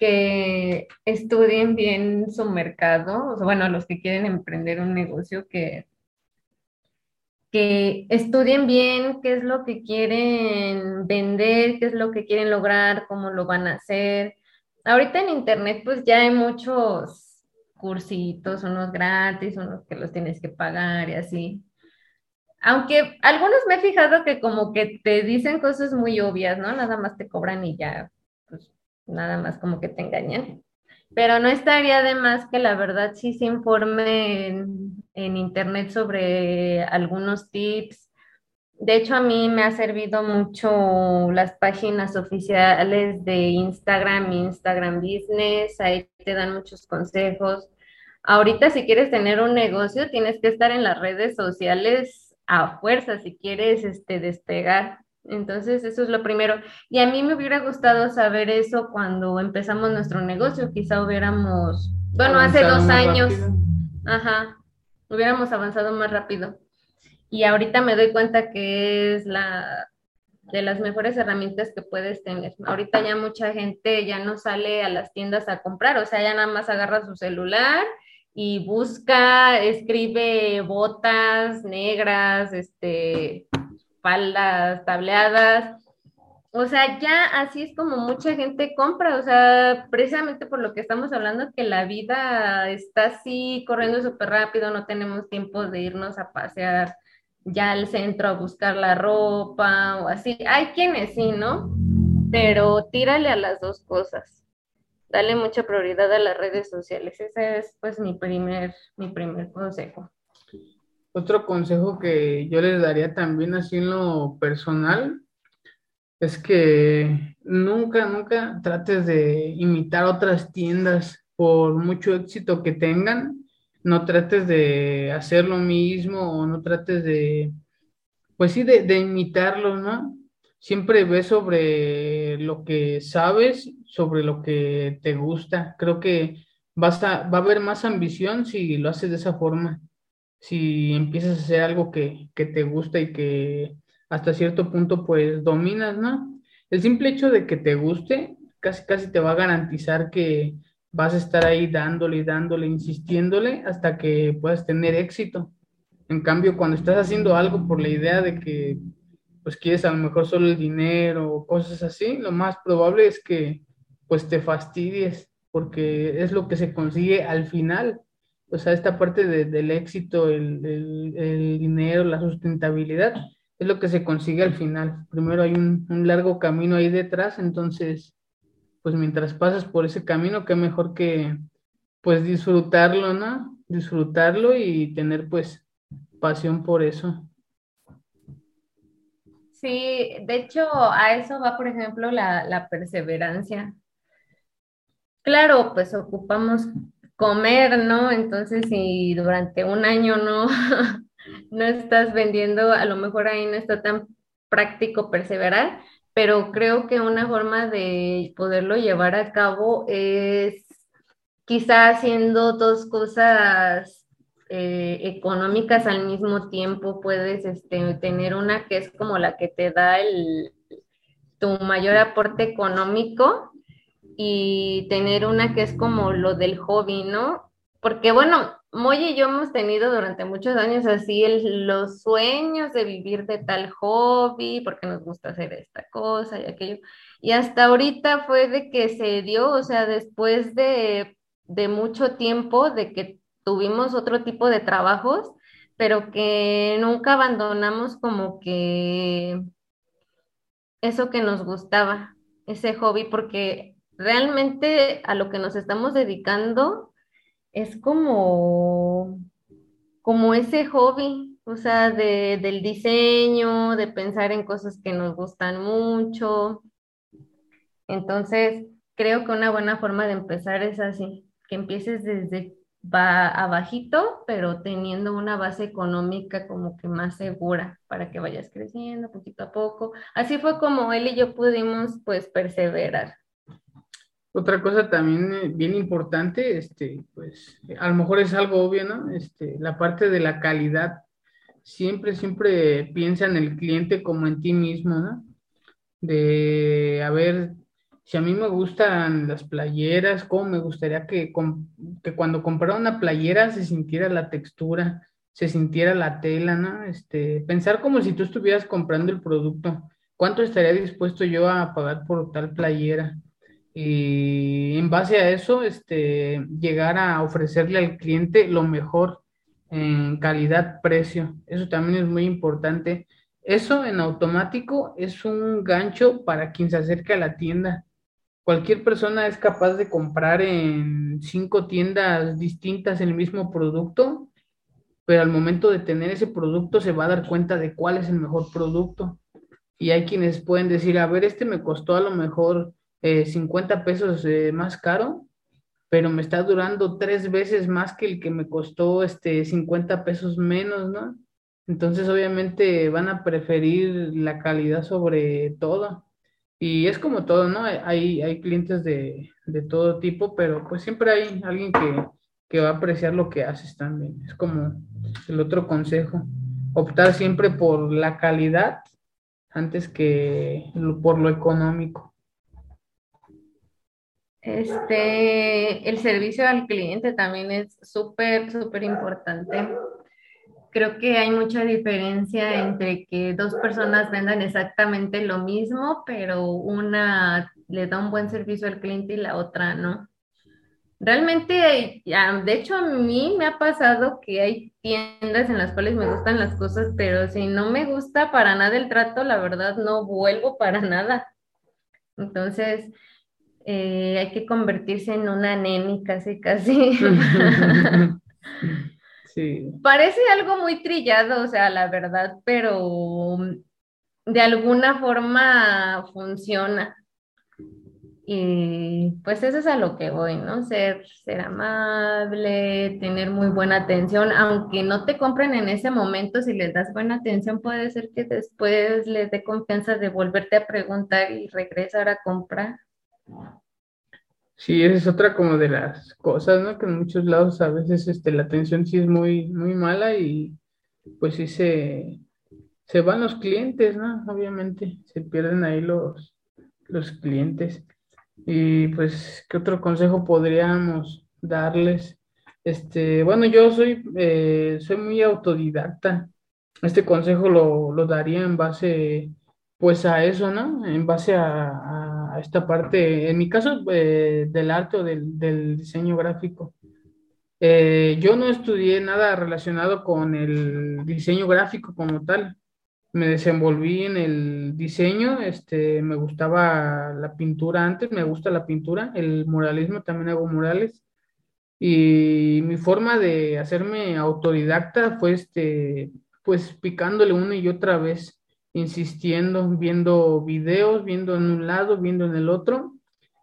que estudien bien su mercado, o bueno, los que quieren emprender un negocio, que que estudien bien qué es lo que quieren vender, qué es lo que quieren lograr, cómo lo van a hacer. Ahorita en internet pues ya hay muchos cursitos, unos gratis, unos que los tienes que pagar y así. Aunque algunos me he fijado que como que te dicen cosas muy obvias, ¿no? Nada más te cobran y ya, nada más como que te engañan pero no estaría de más que la verdad sí se informe en, internet sobre algunos tips. De hecho, a mí me ha servido mucho las páginas oficiales de Instagram, Instagram Business, ahí te dan muchos consejos. Ahorita si quieres tener un negocio, tienes que estar en las redes sociales a fuerza si quieres este, despegar. Entonces, eso es lo primero. Y a mí me hubiera gustado saber eso cuando empezamos nuestro negocio. Quizá hubiéramos, bueno, hace dos años, ajá, hubiéramos avanzado más rápido. Y ahorita me doy cuenta que es la de las mejores herramientas que puedes tener. Ahorita ya mucha gente ya no sale a las tiendas a comprar, o sea, ya nada más agarra su celular y busca, escribe botas negras, este, faldas tableadas o sea, ya así es como mucha gente compra, o sea, precisamente por lo que estamos hablando, que la vida está así corriendo súper rápido, no tenemos tiempo de irnos a pasear ya al centro a buscar la ropa o así. Hay quienes sí, ¿no? Pero tírale a las dos cosas. Dale mucha prioridad a las redes sociales. Ese es pues mi primer, mi primer consejo. Otro consejo que yo les daría también así en lo personal es que nunca, nunca trates de imitar otras tiendas por mucho éxito que tengan. No trates de hacer lo mismo o no trates de, pues sí, de, de imitarlo, ¿no? Siempre ve sobre lo que sabes, sobre lo que te gusta. Creo que vas va a haber más ambición si lo haces de esa forma. Si empiezas a hacer algo que, que te gusta y que hasta cierto punto pues dominas, ¿no? El simple hecho de que te guste casi casi te va a garantizar que vas a estar ahí dándole dándole, insistiéndole hasta que puedas tener éxito. En cambio, cuando estás haciendo algo por la idea de que pues quieres a lo mejor solo el dinero o cosas así, lo más probable es que pues te fastidies porque es lo que se consigue al final. O sea, esta parte del éxito, el, el dinero, la sustentabilidad, es lo que se consigue al final. Primero hay un, largo camino ahí detrás, entonces, pues mientras pasas por ese camino, qué mejor que pues disfrutarlo, ¿no? Disfrutarlo y tener pues pasión por eso. Sí, de hecho, a eso va, por ejemplo, la, la perseverancia. Claro, pues ocupamos comer, ¿no? Entonces, si durante un año no, no estás vendiendo, a lo mejor ahí no está tan práctico perseverar, pero creo que una forma de poderlo llevar a cabo es quizá haciendo dos cosas eh, económicas al mismo tiempo. Puedes este, tener una que es como la que te da el, tu mayor aporte económico y tener una que es como lo del hobby, ¿no? Porque bueno, Moy y yo hemos tenido durante muchos años así los sueños de vivir de tal hobby, porque nos gusta hacer esta cosa y aquello. Y hasta ahorita fue de que se dio, o sea, después de, de mucho tiempo, de que tuvimos otro tipo de trabajos, pero que nunca abandonamos como que eso que nos gustaba, ese hobby, porque realmente a lo que nos estamos dedicando es como, como ese hobby, o sea, de, del diseño, de pensar en cosas que nos gustan mucho. Entonces, creo que una buena forma de empezar es así, que empieces desde va abajito, pero teniendo una base económica como que más segura para que vayas creciendo poquito a poco. Así fue como él y yo pudimos pues perseverar. Otra cosa también eh, bien importante, este, pues a lo mejor es algo obvio, ¿no? Este, la parte de la calidad. Siempre, siempre piensa en el cliente como en ti mismo, ¿no? De, a ver, si a mí me gustan las playeras, ¿cómo me gustaría que, que cuando comprara una playera se sintiera la textura, se sintiera la tela, ¿no? Este, pensar como si tú estuvieras comprando el producto. ¿Cuánto estaría dispuesto yo a pagar por tal playera? Y en base a eso, este, llegar a ofrecerle al cliente lo mejor en calidad-precio. Eso también es muy importante. Eso en automático es un gancho para quien se acerque a la tienda. Cualquier persona es capaz de comprar en cinco tiendas distintas el mismo producto, pero al momento de tener ese producto se va a dar cuenta de cuál es el mejor producto. Y hay quienes pueden decir, a ver, este me costó a lo mejor 50 eh, pesos eh, más caro, pero me está durando tres veces más que el que me costó este 50 pesos menos, ¿no? Entonces obviamente van a preferir la calidad sobre todo. Y es como todo, ¿no? Hay, hay clientes de, de todo tipo, pero pues siempre hay alguien que, que va a apreciar lo que haces también. Es como el otro consejo, optar siempre por la calidad antes que por lo económico. Este, el servicio al cliente también es súper, súper importante. creo que hay mucha diferencia entre que dos personas vendan exactamente lo mismo, pero una le da un buen servicio al cliente y la otra no. Realmente, de hecho, a mí me ha pasado que hay tiendas en las cuales me gustan las cosas, pero si no me gusta para nada el trato, la verdad no vuelvo para nada. Entonces, eh, hay que convertirse en una neni casi, casi. Sí. Parece algo muy trillado, o sea, la verdad, pero de alguna forma funciona. Y pues eso es a lo que voy, ¿no? Ser, ser amable, tener muy buena atención, aunque no te compren en ese momento, si les das buena atención, puede ser que después les dé confianza de volverte a preguntar y regresar a comprar. Sí, esa es otra como de las cosas, ¿no? Que en muchos lados a veces este, la atención sí es muy, muy mala y pues sí se, se van los clientes, ¿no? Obviamente, se pierden ahí los, los clientes. Y pues, ¿qué otro consejo podríamos darles? Este, bueno, yo soy, eh, soy muy autodidacta. Este consejo lo, lo daría en base, pues, a eso, ¿no? En base a, a esta parte, en mi caso, eh, del arte o del, del diseño gráfico. Eh, yo no estudié nada relacionado con el diseño gráfico como tal me desenvolví en el diseño, este, me gustaba la pintura antes, me gusta la pintura, el muralismo, también hago murales. Y mi forma de hacerme autodidacta fue este, pues picándole una y otra vez, insistiendo, viendo videos, viendo en un lado, viendo en el otro.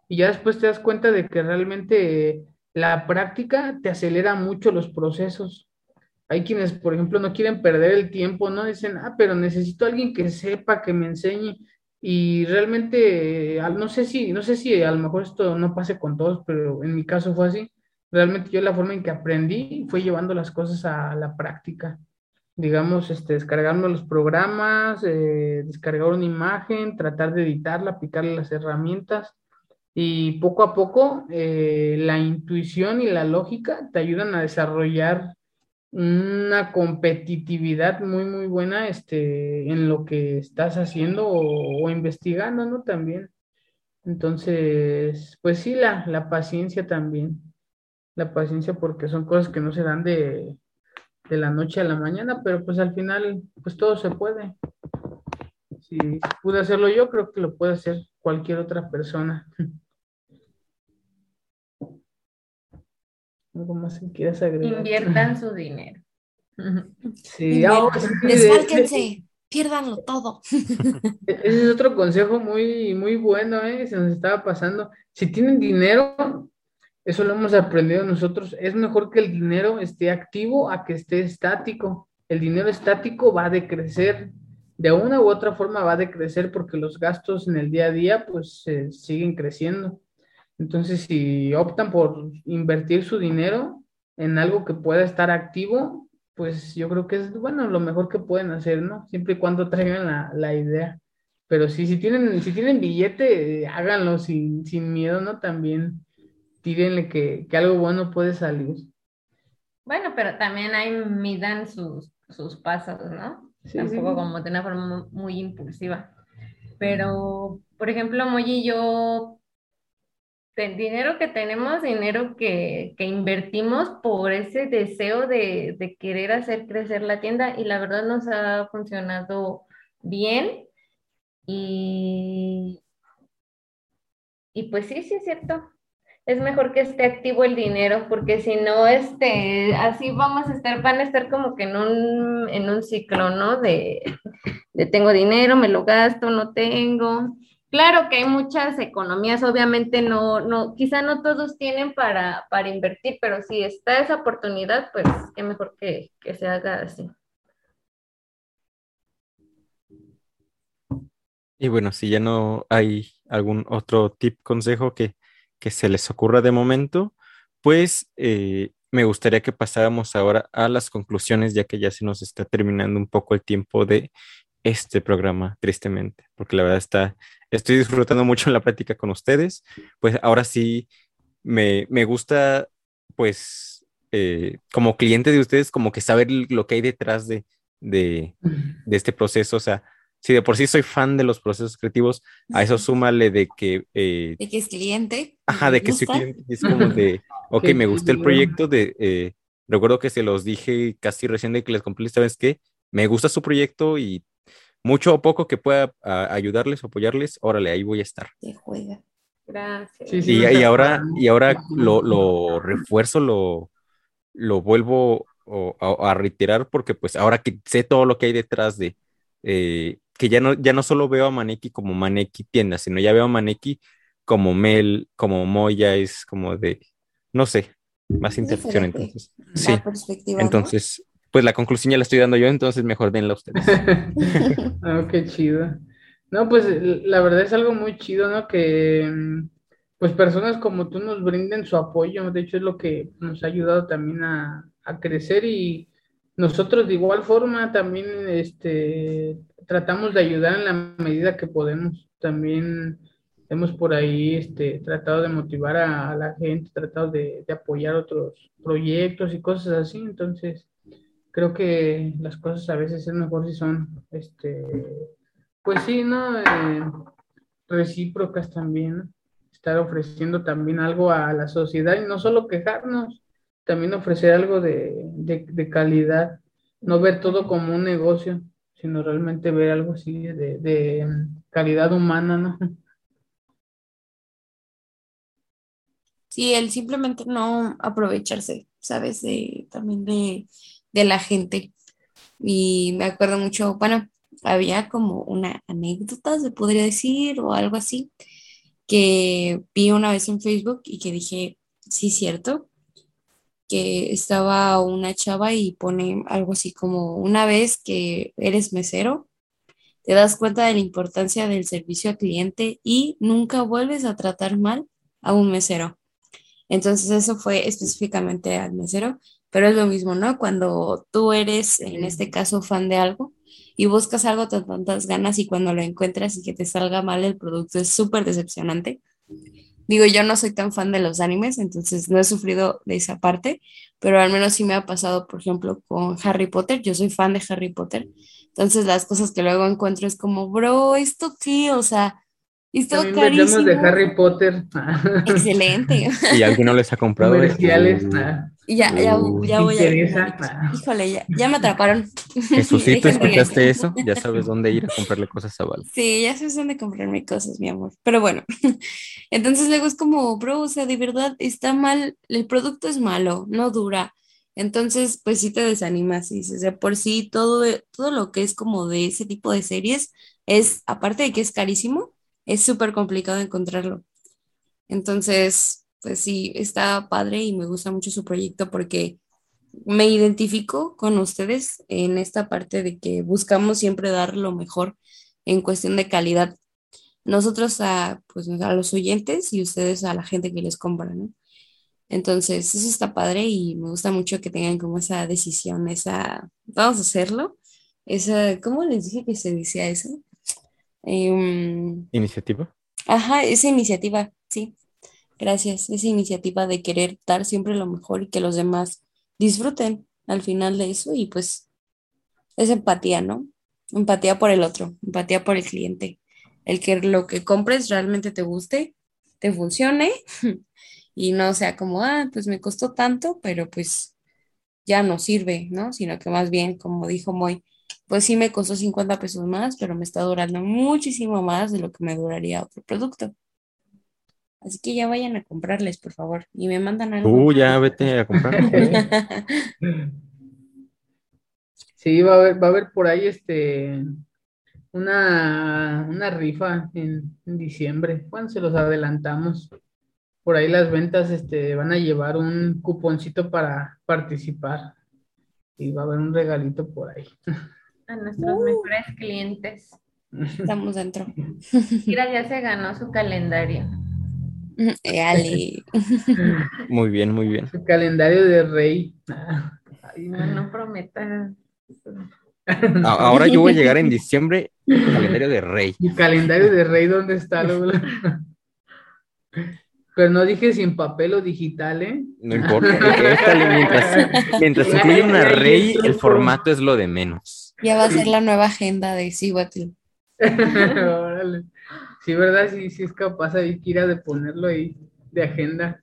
Y ya después te das cuenta de que realmente la práctica te acelera mucho los procesos hay quienes, por ejemplo, no quieren perder el tiempo, ¿no? Dicen, ah, pero necesito alguien que sepa, que me enseñe. Y realmente, no sé si, no sé si a lo mejor esto no pase con todos, pero en mi caso fue así. Realmente yo la forma en que aprendí fue llevando las cosas a la práctica. Digamos, este, descargarme los programas, eh, descargar una imagen, tratar de editarla, aplicarle las herramientas. Y poco a poco, eh, la intuición y la lógica te ayudan a desarrollar una competitividad muy, muy buena este, en lo que estás haciendo o, investigando, ¿no? También. Entonces, pues sí, la, la, paciencia también. La paciencia porque son cosas que no se dan de, de la noche a la mañana, pero pues al final, pues todo se puede. Si pude hacerlo yo, creo que lo puede hacer cualquier otra persona. ¿Algo más que quieras agregar? Inviertan su dinero. Sí, Desfálquense, piérdanlo todo. Ese es otro consejo muy, muy bueno, ¿eh? Se nos estaba pasando. Si tienen dinero, eso lo hemos aprendido nosotros, es mejor que el dinero esté activo a que esté estático. El dinero estático va a decrecer, de una u otra forma va a decrecer porque los gastos en el día a día pues siguen creciendo. Entonces, si optan por invertir su dinero en algo que pueda estar activo, pues yo creo que es, bueno, lo mejor que pueden hacer, ¿no? Siempre y cuando traigan la, idea. Pero sí, si tienen, si tienen billete, háganlo sin, miedo, ¿no? También tírenle que, algo bueno puede salir. Bueno, pero también ahí midan sus, sus pasos, ¿no? Tampoco como de una forma muy impulsiva. Pero, por ejemplo, Moy yo dinero que tenemos, dinero que, invertimos por ese deseo de, querer hacer crecer la tienda y la verdad nos ha funcionado bien y, y pues sí, sí es cierto. Es mejor que esté activo el dinero porque si no, este, así vamos a estar, van a estar como que en un, en un ciclo, ¿no? De, de tengo dinero, me lo gasto, no tengo Claro que hay muchas economías, obviamente no, no, quizá no todos tienen para, para invertir, pero si está esa oportunidad, pues qué mejor que, se haga así. Y bueno, si ya no hay algún otro tip, consejo que, se les ocurra de momento, pues eh, me gustaría que pasáramos ahora a las conclusiones, ya que ya se nos está terminando un poco el tiempo de este programa, tristemente, porque la verdad está, estoy disfrutando mucho la plática con ustedes. Pues ahora sí, me, gusta, pues, eh, como cliente de ustedes, como que saber lo que hay detrás de, de, de este proceso. O sea, si de por sí soy fan de los procesos creativos, a eso súmale de que... eh, De que es cliente. Ajá, de que soy gusta. cliente. y Es como de, ok, me gusta el proyecto de, eh, recuerdo que se los dije casi recién de que les compré, ¿sabes qué? Me gusta su proyecto y mucho o poco que pueda a- ayudarles, apoyarles, órale, ahí voy a estar. Te juega. Gracias. Sí, sí. Y, y ahora, y ahora lo, lo refuerzo, lo, lo vuelvo o- a, a reiterar porque pues ahora que sé todo lo que hay detrás de, eh, que ya no, ya no solo veo a Maneki como Maneki tienda, sino ya veo a Maneki como Mel, como Moya, es como de, no sé, más interacción. Entonces, La sí, perspectiva. ¿no? entonces, pues la conclusión ya la estoy dando yo, entonces mejor denla ustedes. Ah, qué chido. No, pues la verdad es algo muy chido, ¿no? Que pues personas como tú nos brinden su apoyo. De hecho, es lo que nos ha ayudado también a, a crecer y nosotros de igual forma también este, tratamos de ayudar en la medida que podemos. También hemos por ahí este, tratado de motivar a, la gente, tratado de, de apoyar otros proyectos y cosas así. Entonces, creo que las cosas a veces es mejor si son, este, pues sí, ¿no? Eh, recíprocas también, ¿no? Estar ofreciendo también algo a la sociedad y no solo quejarnos, también ofrecer algo de, de, de calidad, no ver todo como un negocio, sino realmente ver algo así de, de mm, calidad humana, ¿no? Sí, el simplemente no aprovecharse, ¿sabes? De, también de, de la gente. Y me acuerdo mucho, bueno, había como una anécdota, se podría decir, o algo así, que vi una vez en Facebook y que dije, sí, cierto, que estaba una chava y pone algo así como, una vez que eres mesero, te das cuenta de la importancia del servicio al cliente y nunca vuelves a tratar mal a un mesero. Entonces eso fue específicamente al mesero, pero es lo mismo, ¿no? Cuando tú eres, en este caso, fan de algo y buscas algo con tantas ganas y cuando lo encuentras y que te salga mal el producto es súper decepcionante. Digo, yo no soy tan fan de los animes, entonces no he sufrido de esa parte, pero al menos sí me ha pasado, por ejemplo, con Harry Potter. Yo soy fan de Harry Potter, entonces las cosas que luego encuentro es como, bro, ¿esto qué? O sea, esto También vendemos carísimo. de Harry Potter. Excelente. Y alguien no les ha comprado. Comerciales. Uh, ah. Ya, ya, Uh. ya voy a ir. Interesa. Híjole, ya, ya me atraparon. Jesucito, ¿escuchaste eso? Ya sabes dónde ir a comprarle cosas a Val. Sí, ya sabes dónde comprarme cosas, mi amor. Pero bueno, entonces luego es como, bro, o sea, de verdad está mal, el producto es malo, no dura. Entonces, pues sí te desanimas y dices, de por sí, todo, todo lo que es como de ese tipo de series es, aparte de que es carísimo, es súper complicado encontrarlo. Entonces, pues sí, está padre y me gusta mucho su proyecto porque me identifico con ustedes en esta parte de que buscamos siempre dar lo mejor en cuestión de calidad. Nosotros a, pues, a los oyentes y ustedes a la gente que les compra, ¿no? Entonces, eso está padre y me gusta mucho que tengan como esa decisión, esa, vamos a hacerlo, esa, ¿cómo les dije que se decía eso? Em, ¿Iniciativa? Ajá, esa iniciativa, sí. Gracias. Esa iniciativa de querer dar siempre lo mejor y que los demás disfruten al final de eso y pues es empatía, ¿no? Empatía por el otro, empatía por el cliente. El que lo que compres realmente te guste, te funcione y no sea como, ah, pues me costó tanto, pero pues ya no sirve, ¿no? Sino que más bien, como dijo Moy, pues sí me costó 50 pesos más, pero me está durando muchísimo más de lo que me duraría otro producto. Así que ya vayan a comprarles, por favor, y me mandan algo. Tú ya vete a comprar. Sí, va a haber, va a haber por ahí este una, una rifa en, en diciembre. Bueno, se los adelantamos. Por ahí las ventas este, van a llevar un cuponcito para participar. Y va a haber un regalito por ahí. A nuestros mejores clientes. Estamos dentro. Mira, ya se ganó su calendario. Eh, Ale. Muy bien, muy bien. Su calendario de rey. Ay, No, no prometas. Ahora yo voy a llegar en diciembre, calendario de rey. Mi calendario de rey, ¿dónde está? Pero no dije sin papel o digital, ¿eh? No importa. déjale, mientras, mientras incluye una rey, el formato es lo de menos. Ya va a ser la nueva agenda de Cihuatl. Órale. Sí, ¿verdad? Sí, sí es capaz ahí Kira de ponerlo ahí de agenda.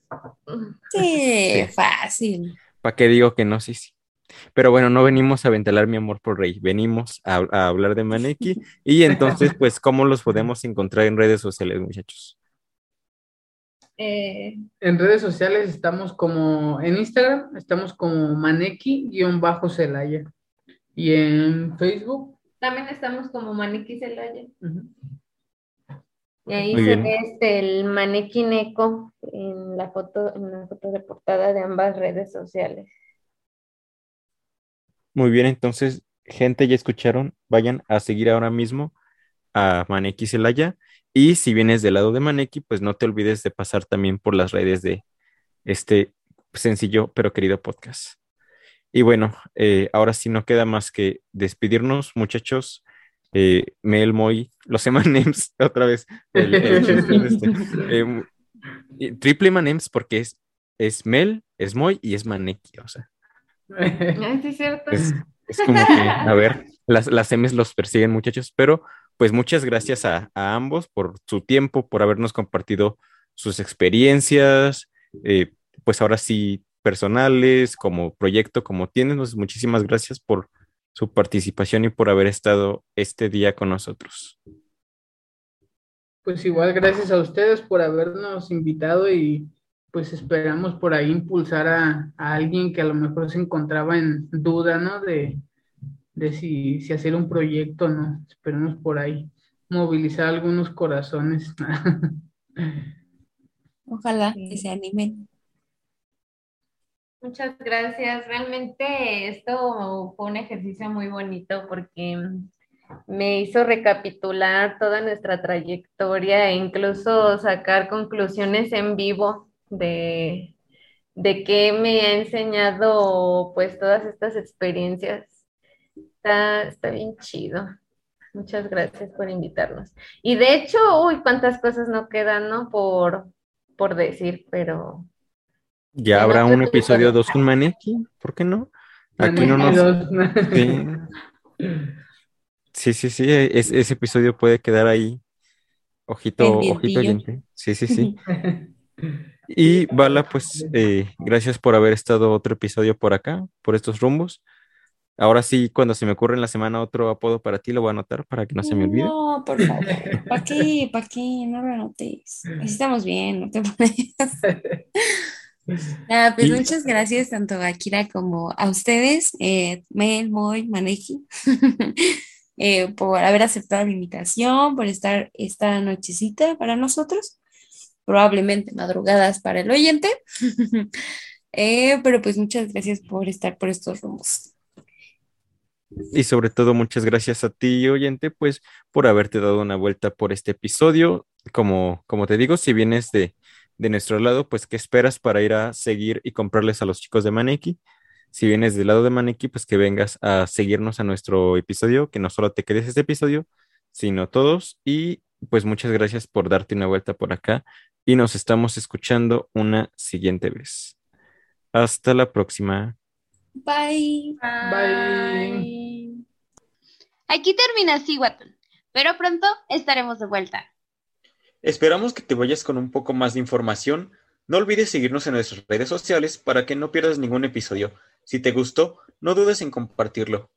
Sí, fácil. ¿Para qué digo que no? Sí, sí. Pero bueno, no venimos a ventilar mi amor por Rey, venimos a, a hablar de Maneki. Y entonces, pues, ¿cómo los podemos encontrar en redes sociales, muchachos? Eh, En redes sociales estamos como, en Instagram estamos como Maneki-Celaya. Y en Facebook, también estamos como Maneki Celaya. Y ahí Muy se bien. ve este, el manequín eco en la foto, en la foto de portada de ambas redes sociales. Muy bien, entonces, gente, ya escucharon, vayan a seguir ahora mismo a Maneki Celaya. Y si vienes del lado de Maneki, pues no te olvides de pasar también por las redes de este sencillo pero querido podcast. Y bueno, eh, ahora sí no queda más que despedirnos, muchachos. Eh, Mel, Moy, los Emanems, otra vez. el- el este. Eh, triple Emanems porque es, es Mel, es Moy y es Maneki, o sea. Sí, es cierto. Es, es como que, a ver, las, las M's los persiguen, muchachos, pero pues muchas gracias a, a ambos por su tiempo, por habernos compartido sus experiencias, eh, pues ahora sí personales, como proyecto, como tienen. Entonces, muchísimas gracias por su participación y por haber estado este día con nosotros. Pues igual gracias a ustedes por habernos invitado y pues esperamos por ahí impulsar a, a alguien que a lo mejor se encontraba en duda, ¿no? De, de si, si hacer un proyecto, ¿no? Esperemos por ahí movilizar algunos corazones. Ojalá que se animen. Muchas gracias. Realmente esto fue un ejercicio muy bonito porque me hizo recapitular toda nuestra trayectoria e incluso sacar conclusiones en vivo de, de qué me ha enseñado pues todas estas experiencias. Está, está bien chido. Muchas gracias por invitarnos. Y de hecho, uy, cuántas cosas no quedan, ¿no? Por, por decir, pero Ya habrá un episodio preocupes. 2 con Maneki, ¿por qué no? Aquí no nos... Sí. Sí, sí, sí, es- ese episodio puede quedar ahí. Ojito, ojito oyente. Sí, sí, sí. Y Bala, pues eh, gracias por haber estado otro episodio por acá, por estos rumbos. Ahora sí, cuando se me ocurre en la semana otro apodo para ti, lo voy a anotar para que no se me olvide. No, por favor. ¿Para qué? ¿Para qué? No lo anotes. Estamos bien, no te pones. Nada, pues Y- muchas gracias tanto a Kira como a ustedes, eh, Mel, Moy, Maneki, eh, por haber aceptado la invitación, por estar esta nochecita para nosotros, probablemente madrugadas para el oyente. Eh, pero pues muchas gracias por estar por estos rumbos. Y sobre todo, muchas gracias a ti, oyente, pues por haberte dado una vuelta por este episodio. Como, como te digo, si vienes de, de nuestro lado, pues ¿qué esperas para ir a seguir y comprarles a los chicos de Maneki? Si vienes del lado de Maneki, pues que vengas a seguirnos a nuestro episodio, que no solo te quedes este episodio, sino todos. Y pues muchas gracias por darte una vuelta por acá y nos estamos escuchando una siguiente vez. Hasta la próxima. Bye. Bye. Aquí termina Cihuatl, pero pronto estaremos de vuelta. Esperamos que te vayas con un poco más de información. No olvides seguirnos en nuestras redes sociales para que no pierdas ningún episodio. Si te gustó, no dudes en compartirlo.